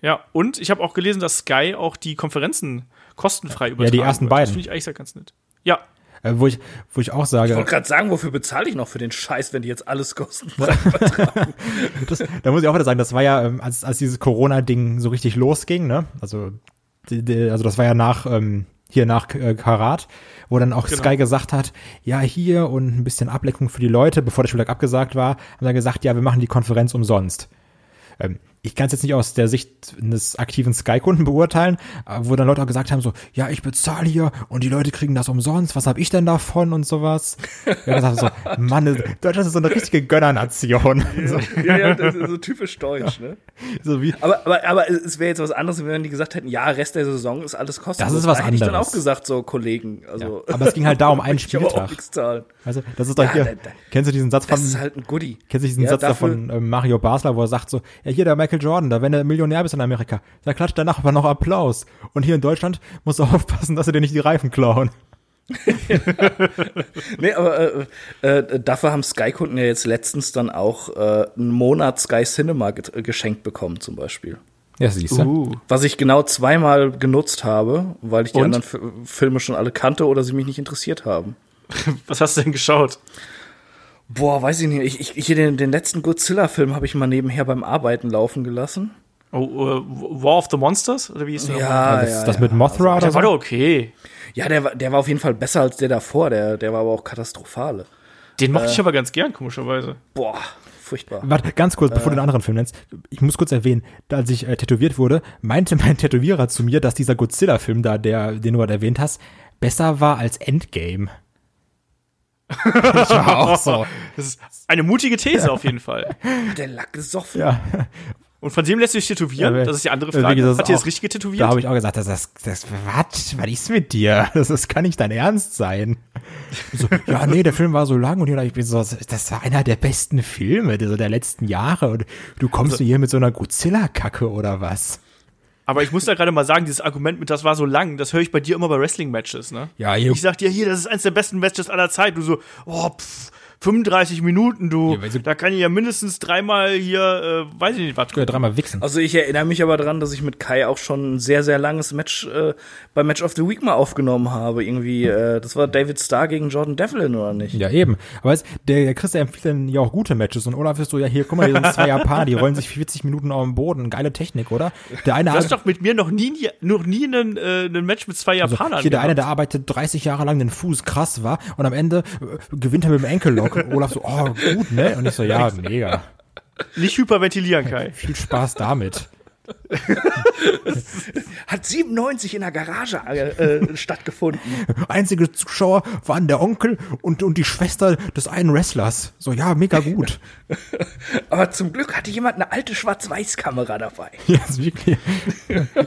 ja, und ich habe auch gelesen, dass Sky auch die Konferenzen kostenfrei übertragen Ja, die ersten wird. beiden. Das finde ich eigentlich ganz nett. Ja. Äh, wo, ich, wo ich auch sage. Ich wollte gerade sagen, wofür bezahle ich noch für den Scheiß, wenn die jetzt alles kostenfrei *laughs* übertragen? *laughs* das, da muss ich auch wieder sagen, das war ja, ähm, als, als dieses Corona-Ding so richtig losging, ne? Also, die, die, also das war ja nach, ähm, hier nach äh, Karat, wo dann auch genau. Sky gesagt hat, ja, hier und ein bisschen Ablenkung für die Leute, bevor der Spieltag abgesagt war, haben dann gesagt, ja, wir machen die Konferenz umsonst. Ähm, ich kann es jetzt nicht aus der Sicht eines aktiven Sky-Kunden beurteilen, wo dann Leute auch gesagt haben so, ja, ich bezahle hier und die Leute kriegen das umsonst, was habe ich denn davon und sowas. Ja, gesagt so, *laughs* Mann, Deutschland ist so eine richtige Gönnernation. *laughs* So. Ja, ja, das ist so typisch deutsch, ne? *laughs* So wie aber, aber, aber es wäre jetzt was anderes, wenn die gesagt hätten, ja, Rest der Saison ist alles kostenlos. Das ist was da anderes. Hätte ich dann auch gesagt, so Kollegen. Also, ja, aber es ging halt da um einen Spieltag. Also, das ist doch ja, hier. Da, da, kennst du diesen Satz von? Das ist halt ein Goodie. Kennst du diesen ja, Satz da von äh, Mario Basler, wo er sagt so, ja, hier der Michael Jordan, da wenn du Millionär bist in Amerika, da klatscht danach aber noch Applaus. Und hier in Deutschland musst du *laughs* aufpassen, dass sie dir nicht die Reifen klauen. *laughs* nee, aber äh, äh, dafür haben Sky-Kunden ja jetzt letztens dann auch äh, einen Monat Sky Cinema ge geschenkt bekommen, zum Beispiel. Ja, siehst du. Uh. Was ich genau zweimal genutzt habe, weil ich die Und? anderen F Filme schon alle kannte oder sie mich nicht interessiert haben. *laughs* Was hast du denn geschaut? Boah, weiß ich nicht. Ich, ich, ich den, den letzten Godzilla-Film habe ich mal nebenher beim Arbeiten laufen gelassen. Oh, uh, War of the Monsters? Oder wie ist der? Ja, das, ja, das ja. mit Mothra also, oder Der so? war doch okay. Ja, der, war- der war auf jeden Fall besser als der davor. Der, der war aber auch katastrophale. Den mochte ich aber ganz gern, komischerweise. Boah, furchtbar. Warte, ganz kurz, bevor du den anderen Film nennst. Ich muss kurz erwähnen, als ich äh, tätowiert wurde, meinte mein Tätowierer zu mir, dass dieser Godzilla-Film da, der, den du gerade erwähnt hast, besser war als Endgame. *laughs* ich war auch so. Das ist eine mutige These auf jeden Fall. Der Lack gesoffen. Ja. Und von dem lässt sich tätowieren? Ja, das ist die andere Frage. gesagt, Hat dir das auch- Richtige tätowiert? Da habe ich auch gesagt, das, das, das, was, was ist mit dir? Das, das kann nicht dein Ernst sein. So, ja, nee, der Film war so lang und ich bin so, das war einer der besten Filme der, der letzten Jahre und du kommst Also- hier mit so einer Godzilla-Kacke oder was? Aber ich muss da gerade mal sagen, dieses Argument mit, das war so lang, das höre ich bei dir immer bei Wrestling-Matches, ne? Ja, hier- Ich sag dir, hier, das ist eins der besten Matches aller Zeit. Du so, oh, pff, 35 Minuten, du. Ja, da kann ich ja mindestens dreimal hier, äh, weiß ich nicht, was. Ja, dreimal wichsen. Also ich erinnere mich aber dran, dass ich mit Kai auch schon ein sehr, sehr langes Match äh, bei Match of the Week mal aufgenommen habe. Irgendwie, äh, das war David Starr gegen Jordan Devlin, oder nicht? Ja, eben. Aber weißt, der, der Chris der empfiehlt dann ja auch gute Matches und Olaf ist so, ja, hier, guck mal, hier sind zwei *laughs* Japaner, die rollen sich 40 Minuten auf dem Boden. Geile Technik, oder? Der eine Du hast doch mit mir noch nie, noch nie einen, äh, einen Match mit zwei also, Japanern hier der eine, der arbeitet 30 Jahre lang den Fuß krass war und am Ende äh, gewinnt er mit dem Und Olaf so, oh, gut, ne? Und ich so, ja, mega. Nicht hyperventilieren, Kai. Viel Spaß damit. *laughs* Hat 97 in der Garage äh, äh, stattgefunden. Einzige Zuschauer waren der Onkel und, und die Schwester des einen Wrestlers. So, ja, mega gut. *laughs* Aber zum Glück hatte jemand eine alte Schwarz-Weiß-Kamera dabei. Ja, wirklich.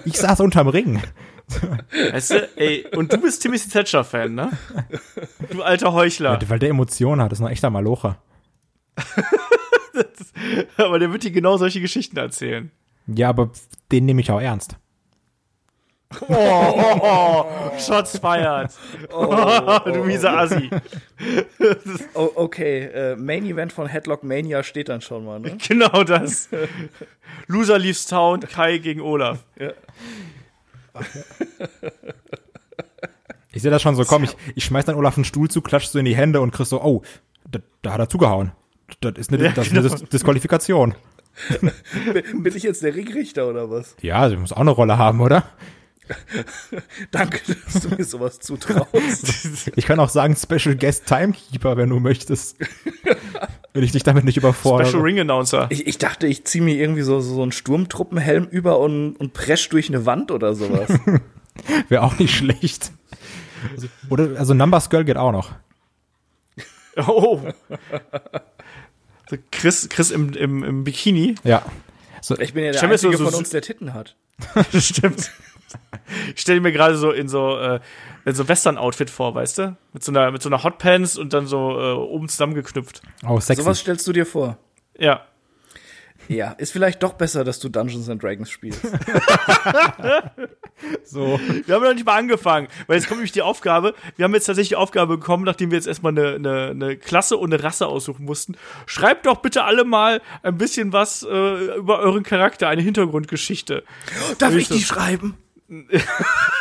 Ich saß unterm Ring. *laughs* Weißt du, ey, und du bist Timothy Thatcher-Fan, ne? Du alter Heuchler. Weil der Emotionen hat, ist noch ein echter Malocher. *laughs* Aber der wird dir genau solche Geschichten erzählen. Ja, aber den nehme ich auch ernst. Oh, oh, oh, Shots fired. *laughs* du mieser Assi. Oh, okay, äh, Main Event von Headlock Mania steht dann schon mal, ne? Genau das. Loser leaves town, Kai gegen Olaf. *laughs* Ich sehe das schon so, komm, ich, ich schmeiß dann Olaf einen Stuhl zu, klatsch so in die Hände und krieg so, oh, da, da hat er zugehauen. Das ist eine, das ist eine genau. Dis Disqualifikation. *laughs* Bin ich jetzt der Ringrichter oder was? Ja, sie muss auch eine Rolle haben, oder? *laughs* Danke, dass du mir sowas zutraust. *laughs* Ich kann auch sagen Special Guest Timekeeper, wenn du möchtest. Wenn ich dich damit nicht überfordere. Special Ring Announcer. Ich, ich dachte, ich ziehe mir irgendwie so, so einen Sturmtruppenhelm über und, und presch durch eine Wand oder sowas. *laughs* Wäre auch nicht schlecht. Also, oder, also Numbers Girl geht auch noch. Oh. Chris, Chris im, im, im Bikini. Ja. So, Ich bin ja der mir so- Einzige so- von uns, der Titten hat. Stimmt. Ich stelle mir gerade so in so, äh, in so Western-Outfit vor, weißt du? Mit so einer, mit so einer Hotpants und dann so äh, oben zusammengeknüpft. oh, sexy. Sowas stellst du dir vor. Ja. Ja, ist vielleicht doch besser, dass du Dungeons and Dragons spielst. *laughs* so. Wir haben noch nicht mal angefangen, weil jetzt kommt nämlich die Aufgabe. Wir haben jetzt tatsächlich die Aufgabe bekommen, nachdem wir jetzt erstmal eine, eine, eine Klasse und eine Rasse aussuchen mussten. Schreibt doch bitte alle mal ein bisschen was äh, über euren Charakter, eine Hintergrundgeschichte. Darf ich die schreiben?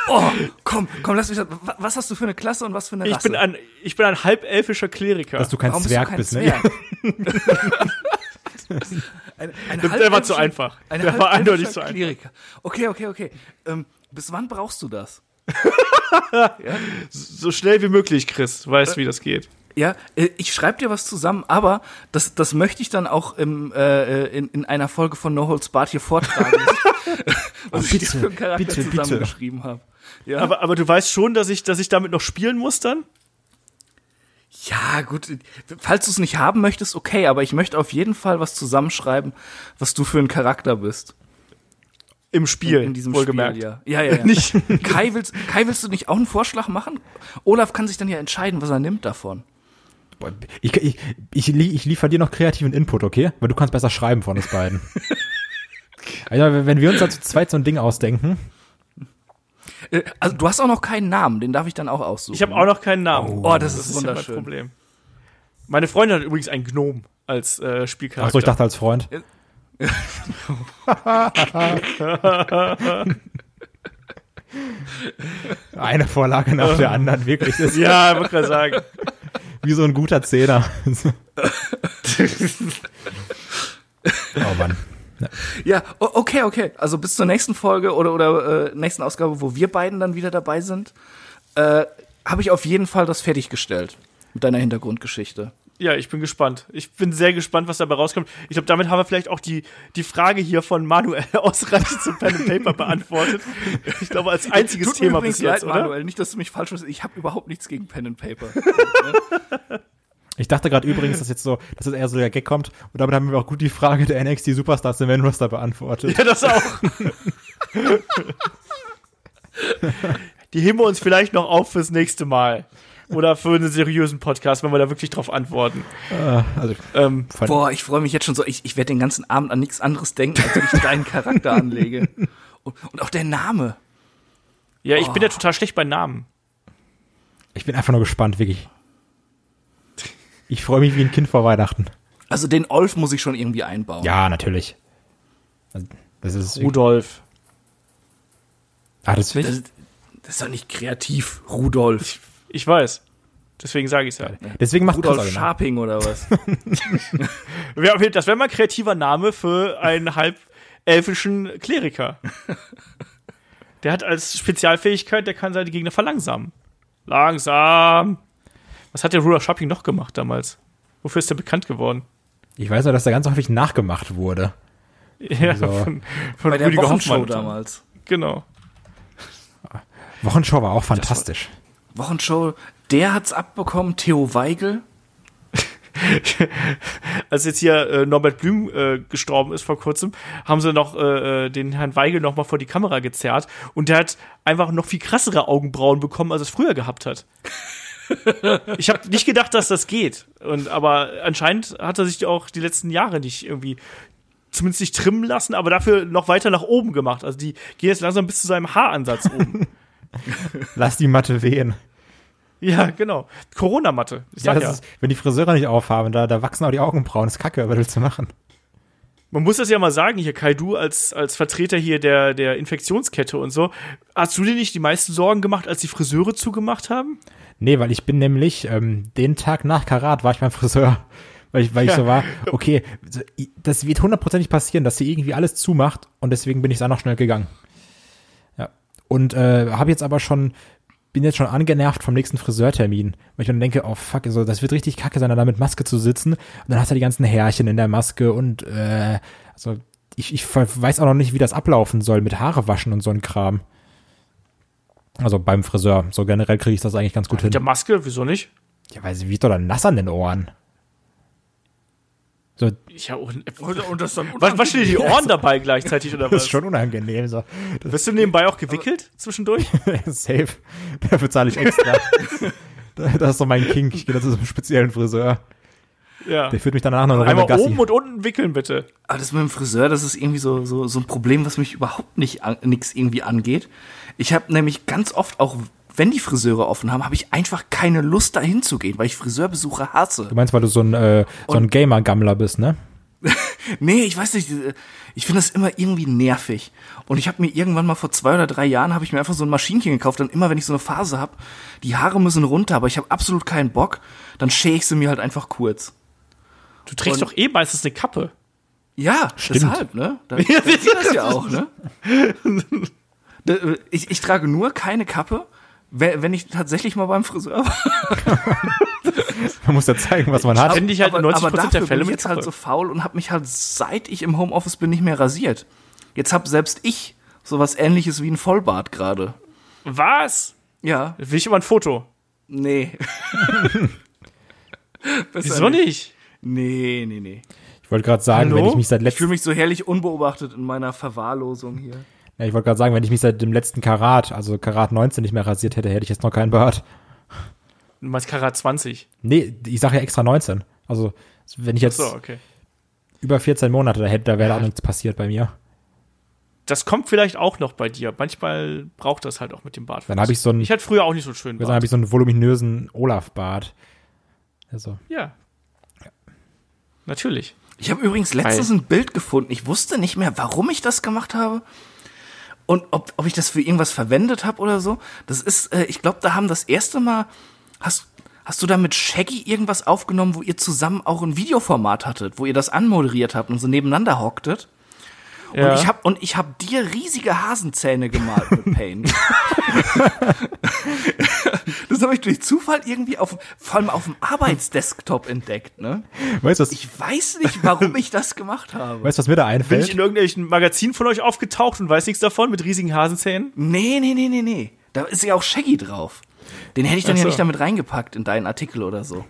Oh, komm, komm, lass mich Was hast du für eine Klasse und was für eine Ich Rasse? bin ein, ich bin ein halbelfischer Kleriker. Dass du kein Warum Zwerg bist du kein bist, ne? Zwerg? ein, *laughs* ein Der- der war zu einfach. Ein Der war eindeutig zu einfach. Kleriker. Okay, okay, okay. Ähm, bis wann brauchst du das? *laughs* so schnell wie möglich, Chris. Du weißt, wie das geht. Ja, äh, ich schreibe dir was zusammen, aber das, das möchte ich dann auch im, äh, in, in einer Folge von No Holds Barred hier vortragen, *laughs* was ich dir bitte, für einen Charakter bitte, bitte. zusammengeschrieben habe. Ja. Aber, aber du weißt schon, dass ich, dass ich damit noch spielen muss dann? Ja, gut. Falls du es nicht haben möchtest, okay, aber ich möchte auf jeden Fall was zusammenschreiben, was du für ein Charakter bist. Im Spiel, in diesem wohlgemerkt. Spiel, ja. Ja, ja, ja. *laughs* Nicht. Kai, willst, Kai, willst du nicht auch einen Vorschlag machen? Olaf kann sich dann ja entscheiden, was er nimmt davon. Ich, ich, ich, ich liefere dir noch kreativen Input, okay? Weil du kannst besser schreiben von uns beiden. *laughs* also, wenn wir uns da zu zweit so ein Ding ausdenken. Äh, Also, du hast auch noch keinen Namen, den darf ich dann auch aussuchen. Ich habe auch noch keinen Namen. Oh, das ist ja mein wunderschön. Problem. Meine Freundin hat übrigens einen Gnom als äh, Spielcharakter. Achso, ich dachte als Freund. *laughs* Eine Vorlage nach der *laughs* anderen, wirklich. Das ja, ich wollte gerade sagen. Wie so ein guter Zehner. oh Mann. Ja, okay, okay. Also bis zur nächsten Folge oder, oder äh, nächsten Ausgabe, wo wir beiden dann wieder dabei sind, äh, habe ich auf jeden Fall das fertiggestellt. Mit deiner Hintergrundgeschichte. Ja, ich bin gespannt. Ich bin sehr gespannt, was dabei rauskommt. Ich glaube, damit haben wir vielleicht auch die, die Frage hier von Manuel *laughs* ausreichend zum Pen and Paper beantwortet. Ich glaube, als einziges Tut Thema übrigens bis jetzt, leid, oder? Manuel, nicht, dass du mich falsch verstehst. Ich habe überhaupt nichts gegen Pen and Paper. *laughs* Ich dachte gerade übrigens, dass jetzt so, dass jetzt eher so der Gag kommt. Und damit haben wir auch gut die Frage der NXT Superstars Main Roster beantwortet. Ja, das auch. *laughs* Die heben wir uns vielleicht noch auf fürs nächste Mal. Oder für einen seriösen Podcast, wenn wir da wirklich drauf antworten. Also, Ähm, Boah, ich freue mich jetzt schon so. Ich, ich werde den ganzen Abend an nichts anderes denken, als wenn ich deinen Charakter anlege. *laughs* Und, und auch der Name. ja, ich bin ja total schlecht bei Namen. ich bin einfach nur gespannt, wirklich. Ich freue mich wie ein Kind vor Weihnachten. Also den Olf muss ich schon irgendwie einbauen. Ja, natürlich. Also, Das ist. Rudolf. Ah, das Das, ist- das ist doch nicht kreativ, Rudolf. Ich weiß. Deswegen sage ich es ja. Deswegen macht Rudolf auch immer. Scharping oder was? *laughs* Das wäre mal ein kreativer Name für einen halbelfischen Kleriker. Der hat als Spezialfähigkeit, der kann seine Gegner verlangsamen. Langsam. Was hat der Rudolf Shopping noch gemacht damals? Wofür ist der bekannt geworden? Ich weiß nur, dass der ganz häufig nachgemacht wurde. Ja, So. von, von Bei der Rüdiger Wochenshow Hoffmann. damals. Genau. Wochenshow war auch fantastisch. Wochenshow, der hat's abbekommen, Theo Weigel. *laughs* Als jetzt hier äh, Norbert Blüm äh, gestorben ist vor kurzem, haben sie noch äh, äh, den Herrn Weigel noch mal vor die Kamera gezerrt und der hat einfach noch viel krassere Augenbrauen bekommen, als er es früher gehabt hat. *laughs* ich habe nicht gedacht, dass das geht. Und aber anscheinend hat er sich auch die letzten Jahre nicht irgendwie zumindest nicht trimmen lassen, aber dafür noch weiter nach oben gemacht. Also die gehen jetzt langsam bis zu seinem Haaransatz oben. *laughs* *laughs* Lass die Matte wehen. ja, genau. Corona-Matte. Ja, ja. Ist, wenn die Friseure nicht aufhaben, da, da wachsen auch die Augenbrauen. Das ist kacke, was willst du machen? Man muss das ja mal sagen, hier Kai, du als, als Vertreter hier der, der Infektionskette und so, hast du dir nicht die meisten Sorgen gemacht, als die Friseure zugemacht haben? Nee, weil ich bin nämlich, ähm, den Tag nach Karat war ich beim Friseur. *laughs* Weil ich, weil ich Ja. so war, okay, das wird hundertprozentig passieren, dass sie irgendwie alles zumacht und deswegen bin ich da noch schnell gegangen. Ja. Und äh, habe jetzt aber schon, bin jetzt schon angenervt vom nächsten Friseurtermin, weil ich dann denke, oh fuck, also das wird richtig kacke sein, da mit Maske zu sitzen. Und dann hast du die ganzen Härchen in der Maske und äh, also ich, ich weiß auch noch nicht, wie das ablaufen soll mit Haare waschen und so ein Kram. Also beim Friseur. So generell kriege ich das eigentlich ganz gut hin. Mit der Maske, wieso nicht? Ja, weil sie wird doch dann nass an den Ohren. So, Ja, und, Und das dann *laughs* was, wasch dir die Ohren dabei gleichzeitig oder *laughs* das was? ist schon unangenehm. So. Das Wirst du nebenbei auch gewickelt zwischendurch? ist *laughs* safe. Dafür zahle ich extra. das ist doch mein King. Ich gehe da zu so einem speziellen Friseur. Ja. Der führt mich danach noch eine Runde Einmal Gassi. oben und unten wickeln, bitte. Aber das mit dem Friseur, das ist irgendwie so, so, so ein Problem, was mich überhaupt nicht an, nix irgendwie angeht. Ich habe nämlich ganz oft, auch wenn die Friseure offen haben, habe ich einfach keine Lust dahin zu gehen, weil ich Friseurbesuche hasse. Du meinst, weil du so ein, äh, so ein Gamer-Gammler bist, ne? *laughs* Nee, ich weiß nicht, äh, ich finde das immer irgendwie nervig. Und ich habe mir irgendwann mal vor zwei oder drei Jahren, habe ich mir einfach so ein Maschinchen gekauft. Und immer wenn ich so eine Phase habe, die Haare müssen runter, aber ich habe absolut keinen Bock, dann schäle ich sie mir halt einfach kurz. Du trägst Und- doch eh meistens eine Kappe. Ja, Stimmt. deshalb, ne? Da, da *laughs* geht das ja auch, ne? *laughs* Äh, Ich, ich trage nur keine Kappe, we- wenn ich tatsächlich mal beim Friseur war. *laughs* Man muss ja zeigen, was man hat. Finde ich halt in 90% aber der dafür Fälle bin ich jetzt halt so faul und habe mich halt seit ich im Homeoffice bin nicht mehr rasiert. Jetzt hab selbst ich sowas ähnliches wie ein Vollbart gerade. Was? Ja, Will ich immer ein Foto. nee. *laughs* Wieso nicht? Nee, nee, nee. Ich wollte gerade sagen, Hallo? wenn ich mich seit Ich letztem, fühle mich so herrlich unbeobachtet in meiner Verwahrlosung hier. Ja, ich wollte gerade sagen, wenn ich mich seit dem letzten Karat, also Karat 19 nicht mehr rasiert hätte, hätte ich jetzt noch keinen Bart. Du meinst Karat 20. Nee, ich sage ja extra 19. Also, wenn ich jetzt So, okay. über 14 Monate da hätte, da wäre auch nichts passiert bei mir. Das kommt vielleicht auch noch bei dir. Manchmal braucht das halt auch mit dem Bart. Dann habe ich so einen, Ich hatte früher auch nicht so einen schönen dann habe Bart. ich so einen voluminösen Olaf-Bart. Also, Ja. Natürlich. Ich habe übrigens letztens ein Bild gefunden. Ich wusste nicht mehr, warum ich das gemacht habe und ob, ob ich das für irgendwas verwendet habe oder so. Das ist, äh, ich glaube, da haben das erste Mal, hast, hast du da mit Shaggy irgendwas aufgenommen, wo ihr zusammen auch ein Videoformat hattet, wo ihr das anmoderiert habt und so nebeneinander hocktet? Ja. Und ich habe und ich habe dir riesige Hasenzähne gemalt mit Paint. *laughs* das habe ich durch Zufall irgendwie auf vor allem auf dem Arbeitsdesktop entdeckt, ne? weißt du, was, Ich weiß nicht, warum ich das gemacht habe. weißt, du, was mir da Bin ich einfällt? in irgendwelchen Magazinen von euch aufgetaucht und weiß nichts davon mit riesigen Hasenzähnen? Nee, nee, nee, nee, nee. Da ist ja auch Shaggy drauf. Den hätte ich dann Ach ja so. nicht damit reingepackt in deinen Artikel oder so.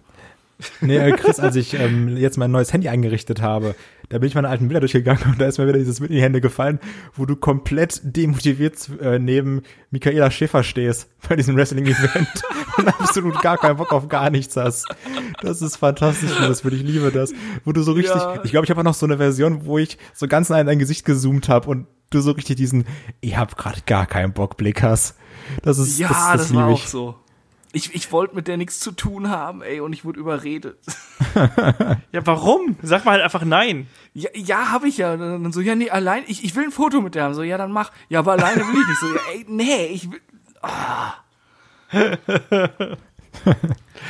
Nee, äh, Chris, als ich ähm, jetzt mein neues Handy eingerichtet habe, da bin ich meine alten Bilder durchgegangen und da ist mir wieder dieses Bild in die Hände gefallen, wo du komplett demotiviert äh, neben Michaela Schäfer stehst bei diesem Wrestling-Event *laughs* und absolut gar keinen Bock auf gar nichts hast. Das ist fantastisch, das würde ich liebe das. Wo du so richtig, Ja. ich glaube, ich habe auch noch so eine Version, wo ich so ganz nah in dein Gesicht gezoomt habe und du so richtig diesen, ich habe gerade gar keinen Bock Blick hast. Das ist, Ja, das, das, das, war liebe auch ich. so. Ich, ich wollte mit der nichts zu tun haben, ey, und ich wurde überredet. *laughs* Ja, warum? Sag mal halt einfach nein. Ja, ja habe ich ja. Und dann so, ja, nee, allein, ich, ich will ein Foto mit der haben. So, ja, dann mach. Ja, aber alleine will ich nicht. So, ja, ey, nee, ich will. Ah. *laughs*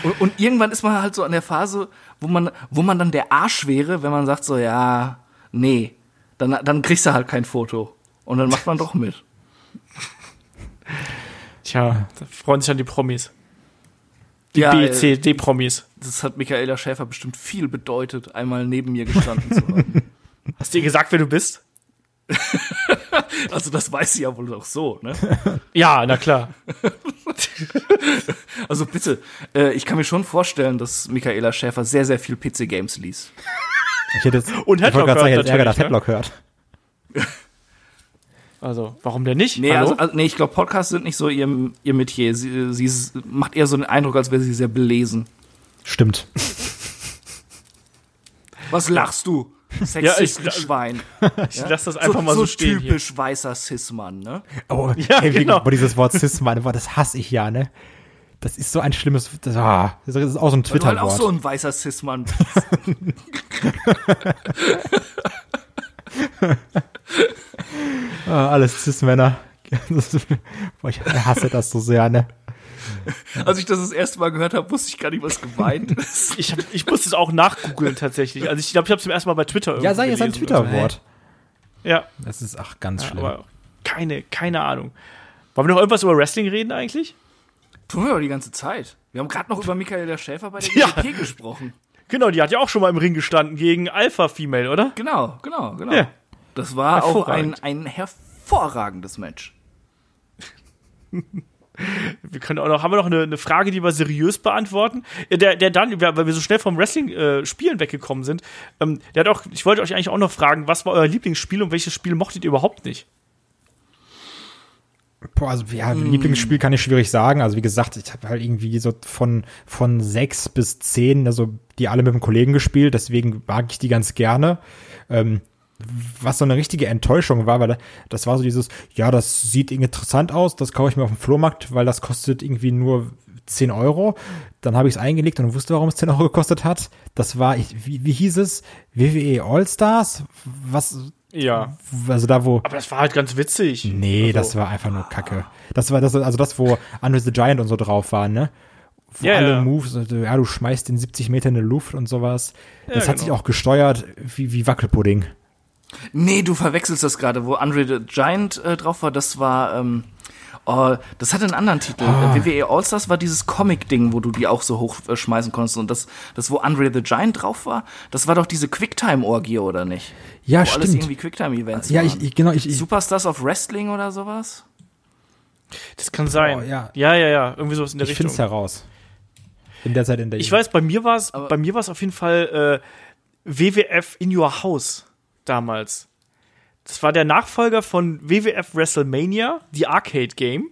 und, und irgendwann ist man halt so an der Phase, wo man, wo man dann der Arsch wäre, wenn man sagt so, ja, nee, dann, dann kriegst du halt kein Foto. Und dann macht man doch mit. Tja, da freuen sich dann die Promis. Die Ja, B, äh, C, D-Promis. Das hat Michaela Schäfer bestimmt viel bedeutet, einmal neben mir gestanden zu haben. *laughs* Hast du ihr gesagt, wer du bist? *laughs* Also das weiß sie ja wohl auch so, ne? *laughs* Ja, na klar. Also bitte, äh, ich kann mir schon vorstellen, dass Michaela Schäfer sehr, sehr viel PC-Games liest. Ich hätte jetzt, Und ich wollte Headlock gerade sagen, ich hört hätte Ärger, dass natürlich, Headlock hört. Also, warum denn nicht? Nee, Hallo? also, also, nee ich glaube, Podcasts sind nicht so ihr, ihr Metier. Sie, sie macht eher so den Eindruck, als wäre sie sehr belesen. Stimmt. Was lachst du? *laughs* Sexist ich- Schwein. *laughs* ich lass das einfach mal so, stehen hier. typisch weißer Cis-Mann, ne? Oh, *laughs* Ja, ey, wie, genau. aber dieses Wort Cis, Mann, boah, das hasse ich ja, ne? Das ist so ein schlimmes, das, ah, das ist auch so ein Weil du halt auch Twitter-Wort. so ein weißer Cis-Mann bist. Ah, alles Cis-Männer. Ich hasse das so sehr, ne? Als ich das das erste Mal gehört habe, wusste ich gar nicht, was gemeint ist. *laughs* Ich, hab, ich musste es auch nachgoogeln tatsächlich. Also ich glaube, ich habe es zum ersten Mal bei Twitter Ja, sei jetzt ein so. Twitter-Wort. Ja, Das ist ach ganz schlimm. aber keine, keine Ahnung. Wollen wir noch irgendwas über Wrestling reden eigentlich? Tun wir aber die ganze Zeit. Wir haben gerade noch über Michaela Schäfer bei der *laughs* Ja. GDP gesprochen. Genau, die hat ja auch schon mal im Ring gestanden gegen Alpha Female, oder? Genau, genau, genau. Ja. Das war auch ein, ein hervorragendes Match. *laughs* Wir können auch noch, haben wir noch eine, eine Frage, die wir seriös beantworten? Der, der dann, weil wir so schnell vom Wrestling-Spielen weggekommen sind, ähm, der hat auch, ich wollte euch eigentlich auch noch fragen, was war euer Lieblingsspiel und welches Spiel mochtet ihr überhaupt nicht? Boah, also ja, Hm. Lieblingsspiel kann ich schwierig sagen. Also wie gesagt, ich habe halt irgendwie so von von sechs bis zehn, also die alle mit dem Kollegen gespielt. Deswegen mag ich die ganz gerne. Ähm, was so eine richtige Enttäuschung war, weil das war so dieses, ja, das sieht interessant aus, das kaufe ich mir auf dem Flohmarkt, weil das kostet irgendwie nur 10 Euro. Dann habe ich es eingelegt und wusste, warum es 10 Euro gekostet hat. Das war, wie, wie hieß es? WWE All-Stars? Was, Ja. also da, wo, Aber das war halt ganz witzig. Nee, Also, das war einfach nur Kacke. Das war das, also das, wo Andre the Giant und so drauf waren, ne? Wo Ja, alle ja. Moves, also, ja, du schmeißt den 70 Meter in die Luft und sowas. Das Ja, hat sich genau. auch gesteuert wie, wie Wackelpudding. Nee, du verwechselst das gerade, wo Andre the Giant äh, drauf war, das war, ähm, oh, das hatte einen anderen Titel. Ah. Äh, WWE All-Stars war dieses Comic-Ding, wo du die auch so hoch äh, schmeißen konntest. Und das, das, wo Andre the Giant drauf war, das war doch diese Quicktime-Orgie, oder nicht? Ja, wo alles stimmt. irgendwie Quicktime-Events Ja, ich, ich genau, ich, ich Superstars of Wrestling oder sowas? Das kann sein. Oh, ja. ja, ja, ja. Irgendwie sowas in der ich Richtung. finde es heraus. In der Zeit, in der Ich weiß, bei mir war es, bei mir war es auf jeden Fall äh, WWF in Your House damals. Das war der Nachfolger von WWF WrestleMania, die Arcade Game.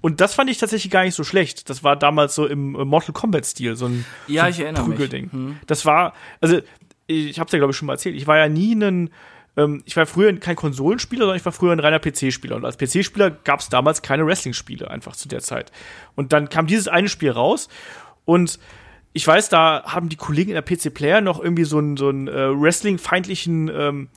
Und das fand ich tatsächlich gar nicht so schlecht. Das war damals so im äh, Mortal Kombat Stil, so ein, Ja, so ein ich erinnere mich. Prügelding. Hm. Das war, also ich hab's ja glaube ich schon mal erzählt. Ich war ja nie ein ähm, ich war früher kein Konsolenspieler, sondern ich war früher ein reiner PC-Spieler. Und als PC-Spieler gab es damals keine Wrestling-Spiele einfach zu der Zeit. Und dann kam dieses eine Spiel raus und ich weiß, da haben die Kollegen in der PC Player noch irgendwie so einen, so einen äh, Wrestling-feindlichen ähm,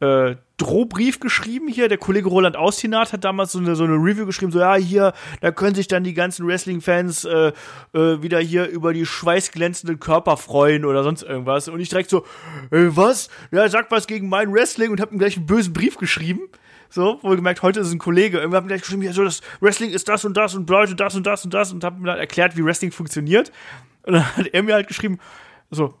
äh, Drohbrief geschrieben hier. Der Kollege Roland Austinat hat damals so eine, so eine Review geschrieben, so ja, hier, da können sich dann die ganzen Wrestling-Fans äh, äh, wieder hier über die schweißglänzenden Körper freuen oder sonst irgendwas. Und ich direkt so, äh, was? Ja, sag was gegen mein Wrestling und hab ihm gleich einen bösen Brief geschrieben. So, wo gemerkt, heute ist es ein Kollege. Irgendwann hat mir gleich geschrieben, ja, so das Wrestling ist das und das und bedeutet das und das und das und hab mir dann erklärt, wie Wrestling funktioniert. Und dann hat er mir halt geschrieben, so,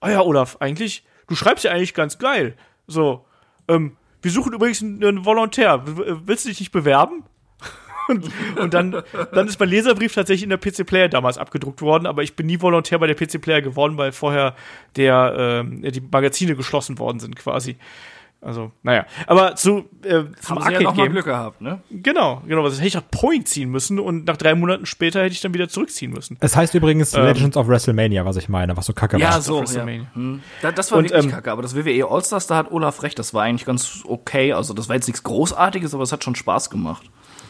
ah ja, Olaf, eigentlich, du schreibst ja eigentlich ganz geil. So, ähm, wir suchen übrigens einen, Volontär. Willst du dich nicht bewerben? *laughs* Und, und dann, dann ist mein Leserbrief tatsächlich in der PC Player damals abgedruckt worden, aber ich bin nie Volontär bei der PC Player geworden, weil vorher der, ähm, die Magazine geschlossen worden sind quasi. Also, naja. Aber zu, äh, zum Haben sie ja noch mal. Glück gehabt, ne? Genau, genau. Das hätte ich nach Point ziehen müssen und nach drei Monaten später hätte ich dann wieder zurückziehen müssen. Es heißt übrigens Ähm. Legends of WrestleMania, was ich meine, was so kacke Ja, war. so, ja. WrestleMania. Hm. Da, das war Und, wirklich ähm, kacke, aber das WWE All-Stars, da hat Olaf recht, das war eigentlich ganz okay. Also das war jetzt nichts Großartiges, aber es hat schon Spaß gemacht.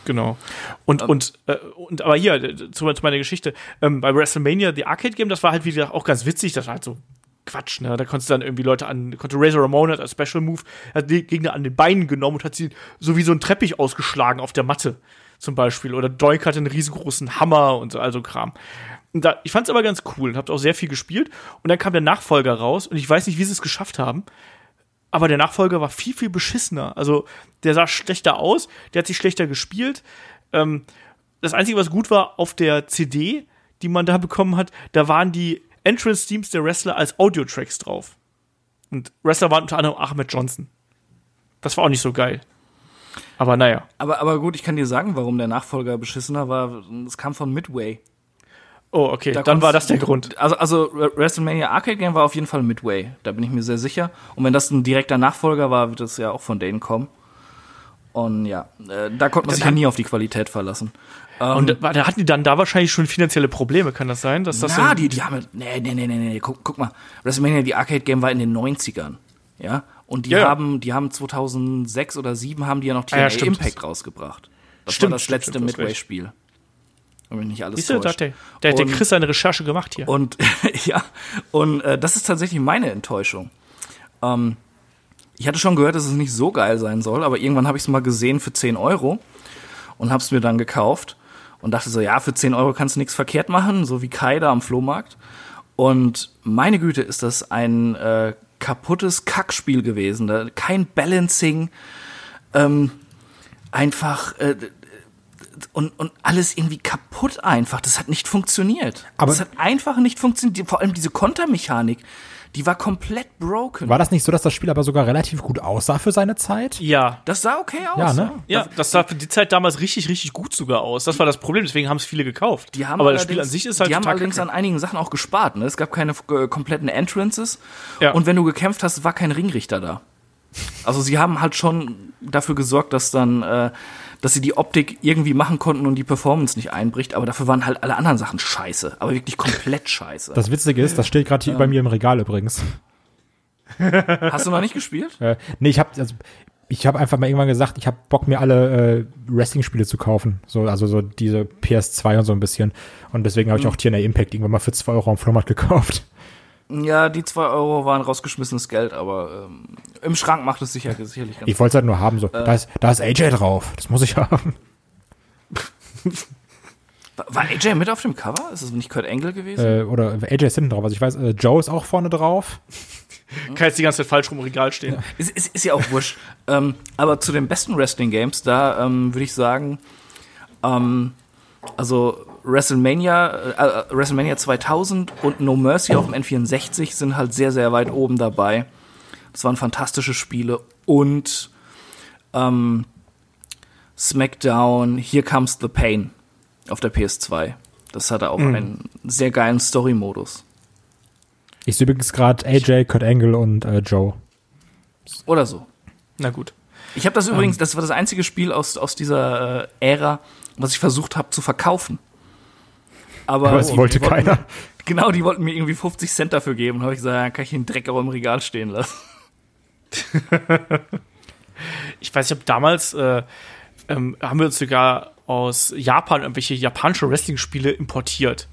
Genau. Und, und, äh, und aber hier, äh, zu, zu meiner Geschichte, ähm, bei WrestleMania, die Arcade Game, das war halt wieder auch ganz witzig, das war halt so Quatsch, ne? Da konntest du dann irgendwie Leute an, konnte Razor Ramon hat als Special Move, hat die Gegner an den Beinen genommen und hat sie so wie so ein Teppich ausgeschlagen auf der Matte, zum Beispiel. Oder Doink hatte einen riesengroßen Hammer und so, also Kram. Und da, ich fand's aber ganz cool und habt auch sehr viel gespielt. Und dann kam der Nachfolger raus und ich weiß nicht, wie sie es geschafft haben. Aber der Nachfolger war viel, viel beschissener. Also, der sah schlechter aus, der hat sich schlechter gespielt. Ähm, das Einzige, was gut war, auf der CD, die man da bekommen hat, da waren die Entrance-Teams der Wrestler als Audio-Tracks drauf. Und Wrestler waren unter anderem Ahmed Johnson. Das war auch nicht so geil. Aber naja. Aber, aber gut, ich kann dir sagen, warum der Nachfolger beschissener war. Es kam von Midway. Oh, okay, Da dann war das der Grund. Also, also WrestleMania Arcade Game war auf jeden Fall Midway. Da bin ich mir sehr sicher. Und wenn das ein direkter Nachfolger war, wird es ja auch von denen kommen. Und ja, äh, da konnte man sich ja nie auf die Qualität verlassen. Und da, da hatten die dann da wahrscheinlich schon finanzielle Probleme, kann das sein? Dass das Na, die, die haben. Nee, nee, nee, nee, nee. Guck, guck mal. WrestleMania, die Arcade Game war in den 90ern. Ja. Und die Ja, haben, die haben 2006 oder 2007 haben die ja noch Ah, ja, TNA. Impact rausgebracht. Das Stimmt, war das stimmt, letzte. Midway-Spiel. Wenn mich nicht alles Siehst du, da täuscht. hat der, Chris seine Recherche gemacht hier. Und *laughs* ja, und äh, das ist tatsächlich meine Enttäuschung. Ähm, ich hatte schon gehört, dass es nicht so geil sein soll, aber irgendwann habe ich es mal gesehen für 10 Euro und habe es mir dann gekauft und dachte so, ja, für 10 Euro kannst du nichts verkehrt machen, so wie Kai da am Flohmarkt. Und meine Güte, ist das ein äh, kaputtes Kackspiel gewesen. Da, kein Balancing, ähm, einfach äh, und, und alles irgendwie kaputt einfach. Das hat nicht funktioniert. Aber- das hat einfach nicht funktioniert. Vor allem diese Kontermechanik, die war komplett broken. War das nicht so, dass das Spiel aber sogar relativ gut aussah für seine Zeit? ja. Das sah okay aus. Ja, ne? Ja, das sah für die Zeit damals richtig, richtig gut sogar aus. Das war das Problem, deswegen haben es viele gekauft. Die haben Aber das Spiel an sich ist halt Die haben allerdings kacke. an einigen Sachen auch gespart. Ne? Es gab keine äh, kompletten Entrances. Ja. Und wenn du gekämpft hast, war kein Ringrichter da. Also sie haben halt schon dafür gesorgt, dass dann, äh, dass sie die Optik irgendwie machen konnten und die Performance nicht einbricht. Aber dafür waren halt alle anderen Sachen scheiße. Aber wirklich komplett scheiße. Das Witzige ist, das steht gerade hier bei mir im Regal übrigens. Hast du noch nicht gespielt? *laughs* Äh, nee, ich habe also, ich habe einfach mal irgendwann gesagt, ich habe Bock mir alle äh, Wrestling-Spiele zu kaufen, so also so diese PS2 und so ein bisschen. Und deswegen habe ich auch TNA Impact irgendwann mal für 2 Euro am Flohmarkt gekauft. Ja, die zwei Euro waren rausgeschmissenes Geld, aber ähm, im Schrank macht es sicher, sicherlich ganz Ich wollte es halt nur haben, so. Da, ist, da ist AJ drauf, das muss ich haben. *laughs* War- AJ mit auf dem Cover? Ist es nicht Kurt Angle gewesen? Äh, oder AJ ist hinten drauf. Also ich weiß, äh, Joe ist auch vorne drauf. *laughs* Kann jetzt die ganze Zeit falsch rum im Regal stehen. Ist, ist, ist ja auch wurscht. *laughs* ähm, aber zu den besten Wrestling-Games, da ähm, würde ich sagen, ähm, also WrestleMania, äh, äh, WrestleMania 2000 und No Mercy auf dem N64 sind halt sehr, sehr weit oben dabei. Das waren fantastische Spiele. Und ähm, SmackDown, Here Comes the Pain auf der PS2. Das hatte auch einen sehr geilen Story-Modus. Ich sehe übrigens gerade AJ, Kurt Angle und äh, Joe. Oder so. Na gut. Ich habe das übrigens, das war das einzige Spiel aus, aus dieser äh, Ära, was ich versucht habe zu verkaufen. Aber, Aber es die- wollte keiner. Genau, die wollten mir irgendwie 50 Cent dafür geben. habe ich gesagt, ja, kann ich den Dreck auch im Regal stehen lassen. *laughs* Ich weiß, ich habe damals, äh, ähm, haben wir uns sogar aus Japan irgendwelche japanische Wrestling-Spiele importiert.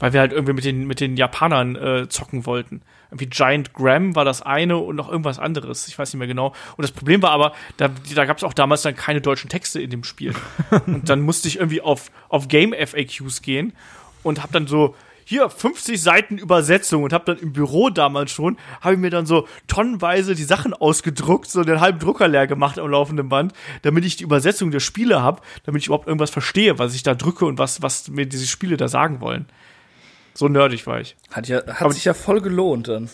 Weil wir halt irgendwie mit den, mit den Japanern äh, zocken wollten. Irgendwie Giant Graham war das eine und noch irgendwas anderes. Ich weiß nicht mehr genau. Und das Problem war aber, da, da gab es auch damals dann keine deutschen Texte in dem Spiel. *laughs* und dann musste ich irgendwie auf, auf Game FAQs gehen und habe dann so hier 50 Seiten Übersetzung und habe dann im Büro damals schon, habe ich mir dann so tonnenweise die Sachen ausgedruckt, so den halben Drucker leer gemacht am laufenden Band, damit ich die Übersetzung der Spiele habe, damit ich überhaupt irgendwas verstehe, was ich da drücke und was, was mir diese Spiele da sagen wollen. So nerdig war ich. Hat, ja, hat sich ja voll gelohnt dann.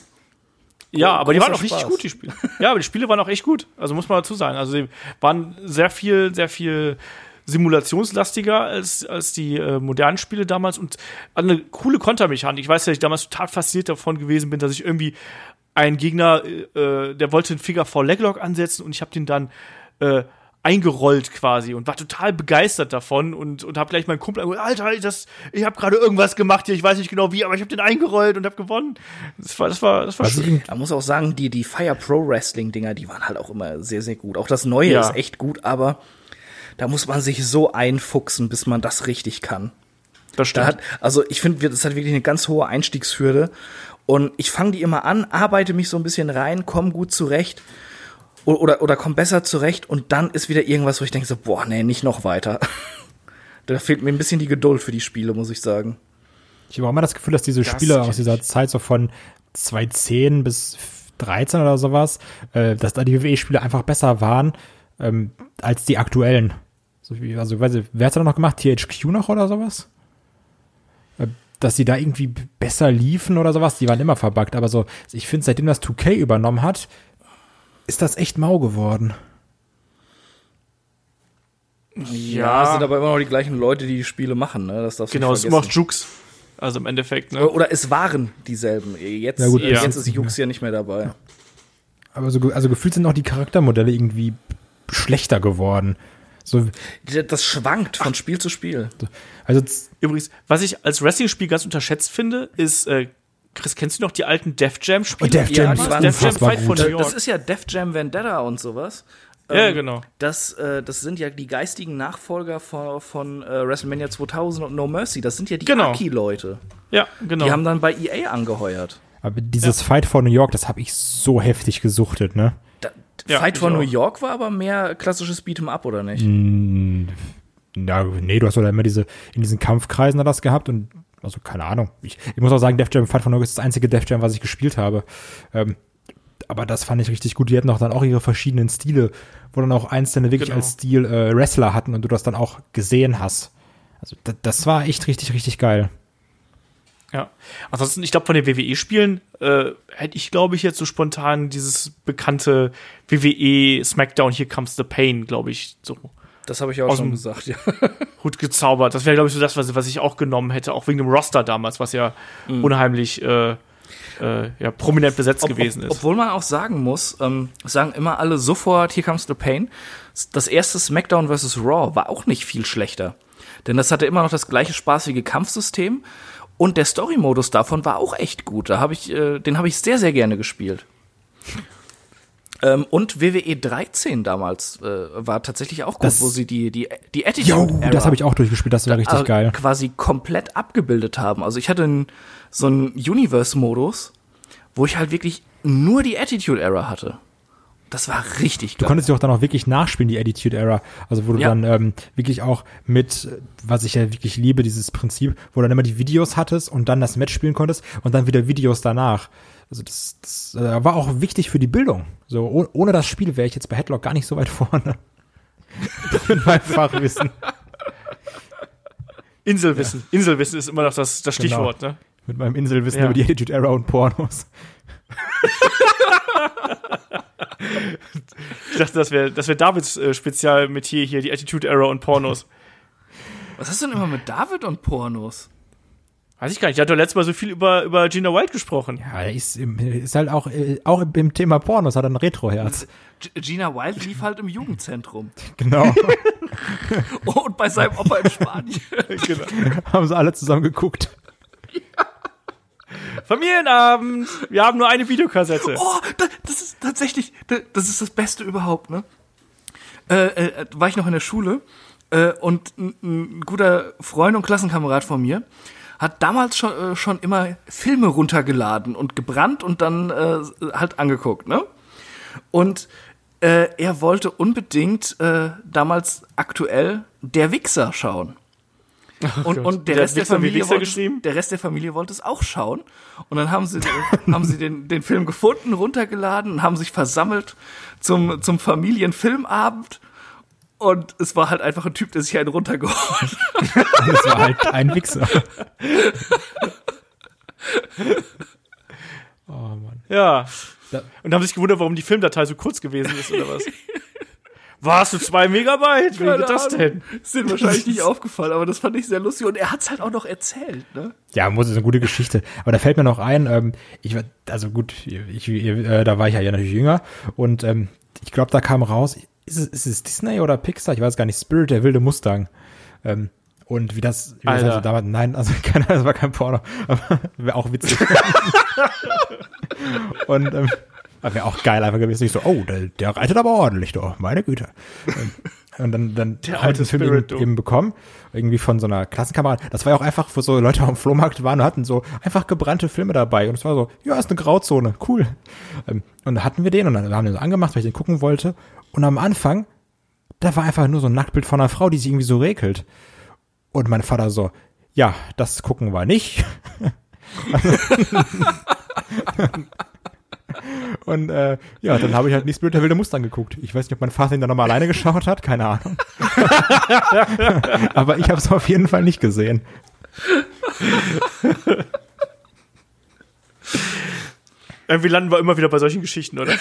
Ja, aber die waren auch richtig Spaß. gut, die Spiele. Ja, aber die Spiele waren auch echt gut. Also muss man dazu sagen. Also die waren sehr viel, sehr viel simulationslastiger als, als die äh, modernen Spiele damals und eine coole Kontermechanik. Ich weiß, dass ich damals total fasziniert davon gewesen bin, dass ich irgendwie einen Gegner, äh, der wollte einen Figure vor Leglock ansetzen und ich habe den dann äh, eingerollt quasi und war total begeistert davon und, und habe gleich meinen Kumpel gesagt, Alter, das, ich habe gerade irgendwas gemacht hier, ich weiß nicht genau wie, aber ich habe den eingerollt und habe gewonnen. Das war, das war, das war Was schön. Man muss auch sagen, die, die Fire Pro Wrestling Dinger, die waren halt auch immer sehr, sehr gut. Auch das Neue Ja. ist echt gut, aber da muss man sich so einfuchsen, bis man das richtig kann. Das Da hat, also ich finde, das hat wirklich eine ganz hohe Einstiegshürde. Und ich fange die immer an, arbeite mich so ein bisschen rein, komme gut zurecht oder, oder, oder komme besser zurecht und dann ist wieder irgendwas, wo ich denke so, boah, nee, nicht noch weiter. *laughs* da fehlt mir ein bisschen die Geduld für die Spiele, muss ich sagen. Ich habe auch immer das Gefühl, dass diese Das Spiele aus dieser Zeit so von 2010 bis 13 oder sowas, äh, dass da die WWE-Spiele einfach besser waren ähm, als die aktuellen. So wie, also, weiß ich, wer hat's da noch gemacht? THQ noch oder sowas? Äh, Dass die da irgendwie besser liefen oder sowas, die waren immer verbuggt, aber so, ich finde, seitdem das 2K übernommen hat, ist das echt mau geworden. Ja, es sind aber immer noch die gleichen Leute, die die Spiele machen, ne? Das darfst du Genau, nicht es vergessen. Jukes. Also im Endeffekt, ne? Oder es waren dieselben. Jetzt, Ja gut, jetzt das ist Jux ja nicht mehr dabei. Aber so, also gefühlt sind auch die Charaktermodelle irgendwie schlechter geworden. So, Das schwankt von Spiel zu Spiel. also Übrigens, was ich als Wrestling-Spiel ganz unterschätzt finde, ist, äh, Chris, kennst du noch die alten Def Jam-Spiele? Oh, Def Jam, waren Def Jam Fight for gut. New Das, York. das ist ja Def Jam Vendetta und sowas. ja, Ähm, genau. Das, äh, das sind ja die geistigen Nachfolger von, von äh, WrestleMania 2000 und No Mercy. Das sind ja die Genau. Aki-Leute. Ja, genau. Die haben dann bei EA angeheuert. aber dieses Fight for New York, das habe ich so heftig gesuchtet, ne? Ja, Fight for. New York war aber mehr klassisches Beat'em Up, oder nicht? Ja, nee, du hast doch immer diese, in diesen Kampfkreisen da das gehabt und, also keine Ahnung. Ich, ich muss auch sagen, Def Jam Fight for New York ist das einzige Def Jam, was ich gespielt habe. Ähm, aber das fand ich richtig gut. Die hatten auch dann auch ihre verschiedenen Stile, wo dann auch einzelne wirklich Genau. als Stil äh, Wrestler hatten und du das dann auch gesehen hast. Also das war echt richtig, richtig geil. Ja. Ansonsten, ich glaube, von den WWE-Spielen äh, hätte ich, glaube ich, jetzt so spontan dieses bekannte WWE SmackDown Here Comes the Pain, glaube ich, so Das habe ich auch schon gesagt, ja. *laughs* Hut gezaubert. Das wäre, glaube ich, so das, was, was ich auch genommen hätte, auch wegen dem Roster damals, was ja unheimlich äh, äh, ja, prominent besetzt Ob- gewesen ob, ist. Obwohl man auch sagen muss, ähm, sagen immer alle sofort, hier comes the pain. Das erste SmackDown vs. Raw war auch nicht viel schlechter. Denn das hatte immer noch das gleiche spaßige Kampfsystem und der Story-Modus davon war auch echt gut. Da habe ich, äh, den habe ich sehr, sehr gerne gespielt. Ähm, und WWE 13 damals äh, war tatsächlich auch gut, Das- wo sie die, die, die Jo, Attitude das habe ich auch durchgespielt, das war richtig äh, geil. quasi komplett abgebildet haben. Also ich hatte einen, so einen Universe-Modus, wo ich halt wirklich nur die Attitude Era hatte. Das war richtig Du geil. konntest dich auch dann auch wirklich nachspielen, die Attitude Era. Also wo du Ja. dann ähm, wirklich auch mit, was ich ja wirklich liebe, dieses Prinzip, wo du dann immer die Videos hattest und dann das Match spielen konntest und dann wieder Videos danach. Also das, das äh, war auch wichtig für die Bildung. So oh, ohne das Spiel wäre ich jetzt bei Headlock gar nicht so weit *laughs* vorne. Mit meinem Fachwissen. *laughs* Inselwissen. Inselwissen ist immer noch das, das Genau. Stichwort, ne? Mit meinem Inselwissen Ja. über die Attitude Era und Pornos. *laughs* Ich dachte, das wäre das wär Davids äh, Spezialmetier hier, die Attitude Era und Pornos. Was hast du denn immer mit David und Pornos? Weiß ich gar nicht. Der hat doch letztes Mal so viel über, über Gina Wild gesprochen. Ja, er ist, ist halt auch, äh, auch im Thema Pornos hat er ein Retro-Herz. Gina Wild lief halt im Jugendzentrum. *laughs* Genau. *laughs* Und bei seinem Opa in Spanien. *laughs* Haben sie alle zusammen geguckt. Familienabend! Wir haben nur eine Videokassette. Oh, da, das ist tatsächlich, da, das ist das Beste überhaupt, ne? Äh, äh, war ich noch in der Schule äh, und ein, ein guter Freund und Klassenkamerad von mir hat damals schon, äh, schon immer Filme runtergeladen und gebrannt und dann äh, halt angeguckt, ne? Und äh, er wollte unbedingt äh, damals aktuell Der Wichser schauen. Und, und der, Der Rest der, Familie wollte, geschrieben? der Rest der Familie wollte es auch schauen. Und dann haben sie, haben sie den, den Film gefunden, runtergeladen und haben sich versammelt zum, zum Familienfilmabend. Und es war halt einfach ein Typ, der sich einen runtergeholt hat. Das war halt ein Wichser. *laughs* Oh Mann. Ja. Da- Und haben sich gewundert, warum die Filmdatei so kurz gewesen ist, oder was? *laughs* Was, du zwei Megabyte? Wie geht das denn? Ist denen wahrscheinlich nicht aufgefallen, aber das fand ich sehr lustig. Und er hat es halt auch noch erzählt, ne? Ja, muss ist eine gute Geschichte. Aber da fällt mir noch ein, ähm, ich war, also gut, ich, ich, äh, da war ich ja, ja natürlich jünger und ähm, ich glaube, da kam raus, ist es, ist es Disney oder Pixar? Ich weiß gar nicht, Spirit, der wilde Mustang. Ähm, und wie das, wie das also damals, nein, also *laughs* keine, das war kein Porno, aber *laughs* wäre auch witzig. *laughs* und ähm, wäre auch geil einfach gewesen. Ich so, oh, der, der reitet aber ordentlich doch, meine Güte. Und dann, dann Der alte Film Spirit, eben, eben bekommen, irgendwie von so einer Klassenkamerad. Das war ja auch einfach, wo so Leute am Flohmarkt waren und hatten so einfach gebrannte Filme dabei. Und es war so, ja, ist eine Grauzone, cool. Ähm, Und da hatten wir den und dann haben wir den so angemacht, weil ich den gucken wollte. Und am Anfang, da war einfach nur so ein Nacktbild von einer Frau, die sich irgendwie so regelt. Und mein Vater so, ja, das gucken wir nicht. *laughs* Und äh, ja, dann habe ich halt nicht Spirit der wilde Mustang geguckt. Ich weiß nicht, ob mein Vater ihn dann nochmal alleine geschaut hat, keine Ahnung. *laughs* Aber ich habe es auf jeden Fall nicht gesehen. Irgendwie landen wir immer wieder bei solchen Geschichten, oder?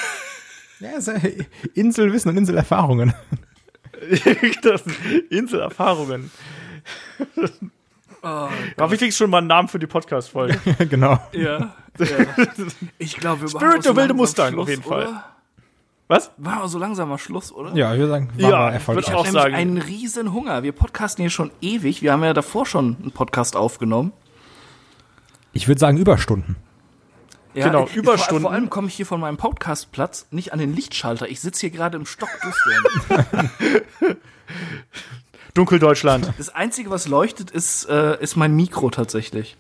Ja, äh, Inselwissen und Inselerfahrungen. *laughs* Inselerfahrungen. Oh, Aber ich krieg schon mal einen Namen für die Podcast-Folge. *laughs* genau. ja. *laughs* Ich glaube, wir Spirit machen der so wilde langsam Mustang, Schluss, auf jeden Fall. Oder? Was? War aber so langsam mal Schluss, oder? Ja, ich würde sagen, war Ja, erfolgreich. ich auch sagen. einen riesen Hunger. Wir podcasten hier schon ewig. Wir haben ja davor schon einen Podcast aufgenommen. Ich würde sagen Überstunden. Ja, Genau, ich- Überstunden. Vor, vor allem komme ich hier von meinem Podcastplatz nicht an den Lichtschalter. Ich sitze hier gerade im Stockdüstern. *laughs* Dunkeldeutschland. Das Einzige, was leuchtet, ist, äh, ist mein Mikro tatsächlich.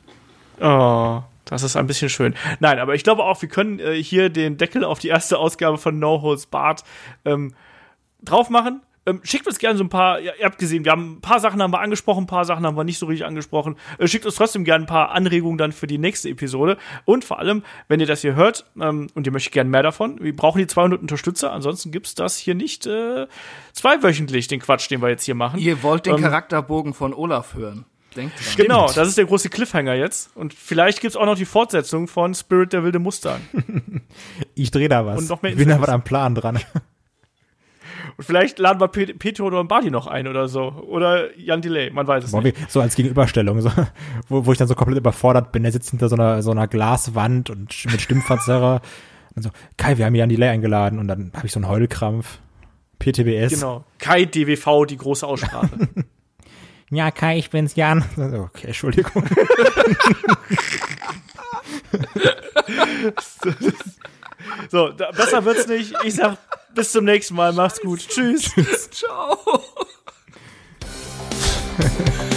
Oh, das ist ein bisschen schön. Nein, aber ich glaube auch, wir können äh, hier den Deckel auf die erste Ausgabe von No Holds Barred ähm, drauf machen. Ähm, schickt uns gerne so ein paar, ihr habt gesehen, wir haben ein paar Sachen haben wir angesprochen, ein paar Sachen haben wir nicht so richtig angesprochen. Äh, schickt uns trotzdem gerne ein paar Anregungen dann für die nächste Episode. Und vor allem, wenn ihr das hier hört ähm, und ihr möchtet gerne mehr davon, wir brauchen die 200 Unterstützer, ansonsten gibt's das hier nicht äh, zweiwöchentlich, den Quatsch, den wir jetzt hier machen. Ihr wollt den Ähm, Charakterbogen von Olaf hören. Denkt dran. Genau, das ist der große Cliffhanger jetzt. Und vielleicht gibt's auch noch die Fortsetzung von Spirit der wilde Mustang. *laughs* Ich drehe da was. Und noch mehr ich bin da was am Plan dran. Und vielleicht laden wir Pet Petro oder Bardi noch ein oder so. Oder Jan Delay, man weiß es Boah, nicht. so als Gegenüberstellung, so, *laughs* wo, wo ich dann so komplett überfordert bin. Der sitzt hinter so einer, so einer Glaswand und mit Stimmverzerrer. *laughs* Und so, Kai, wir haben Jan Delay eingeladen. Und dann habe ich so einen Heulkrampf. PTBS. Genau. Kai DWV, die große Aussprache. Ja, Kai, ich bin's, Jan. *laughs* Okay, Entschuldigung. *laughs* so, da, besser wird's nicht. Ich sag bis zum nächsten Mal. Macht's gut. Tschüss. Tschüss. Ciao. *laughs*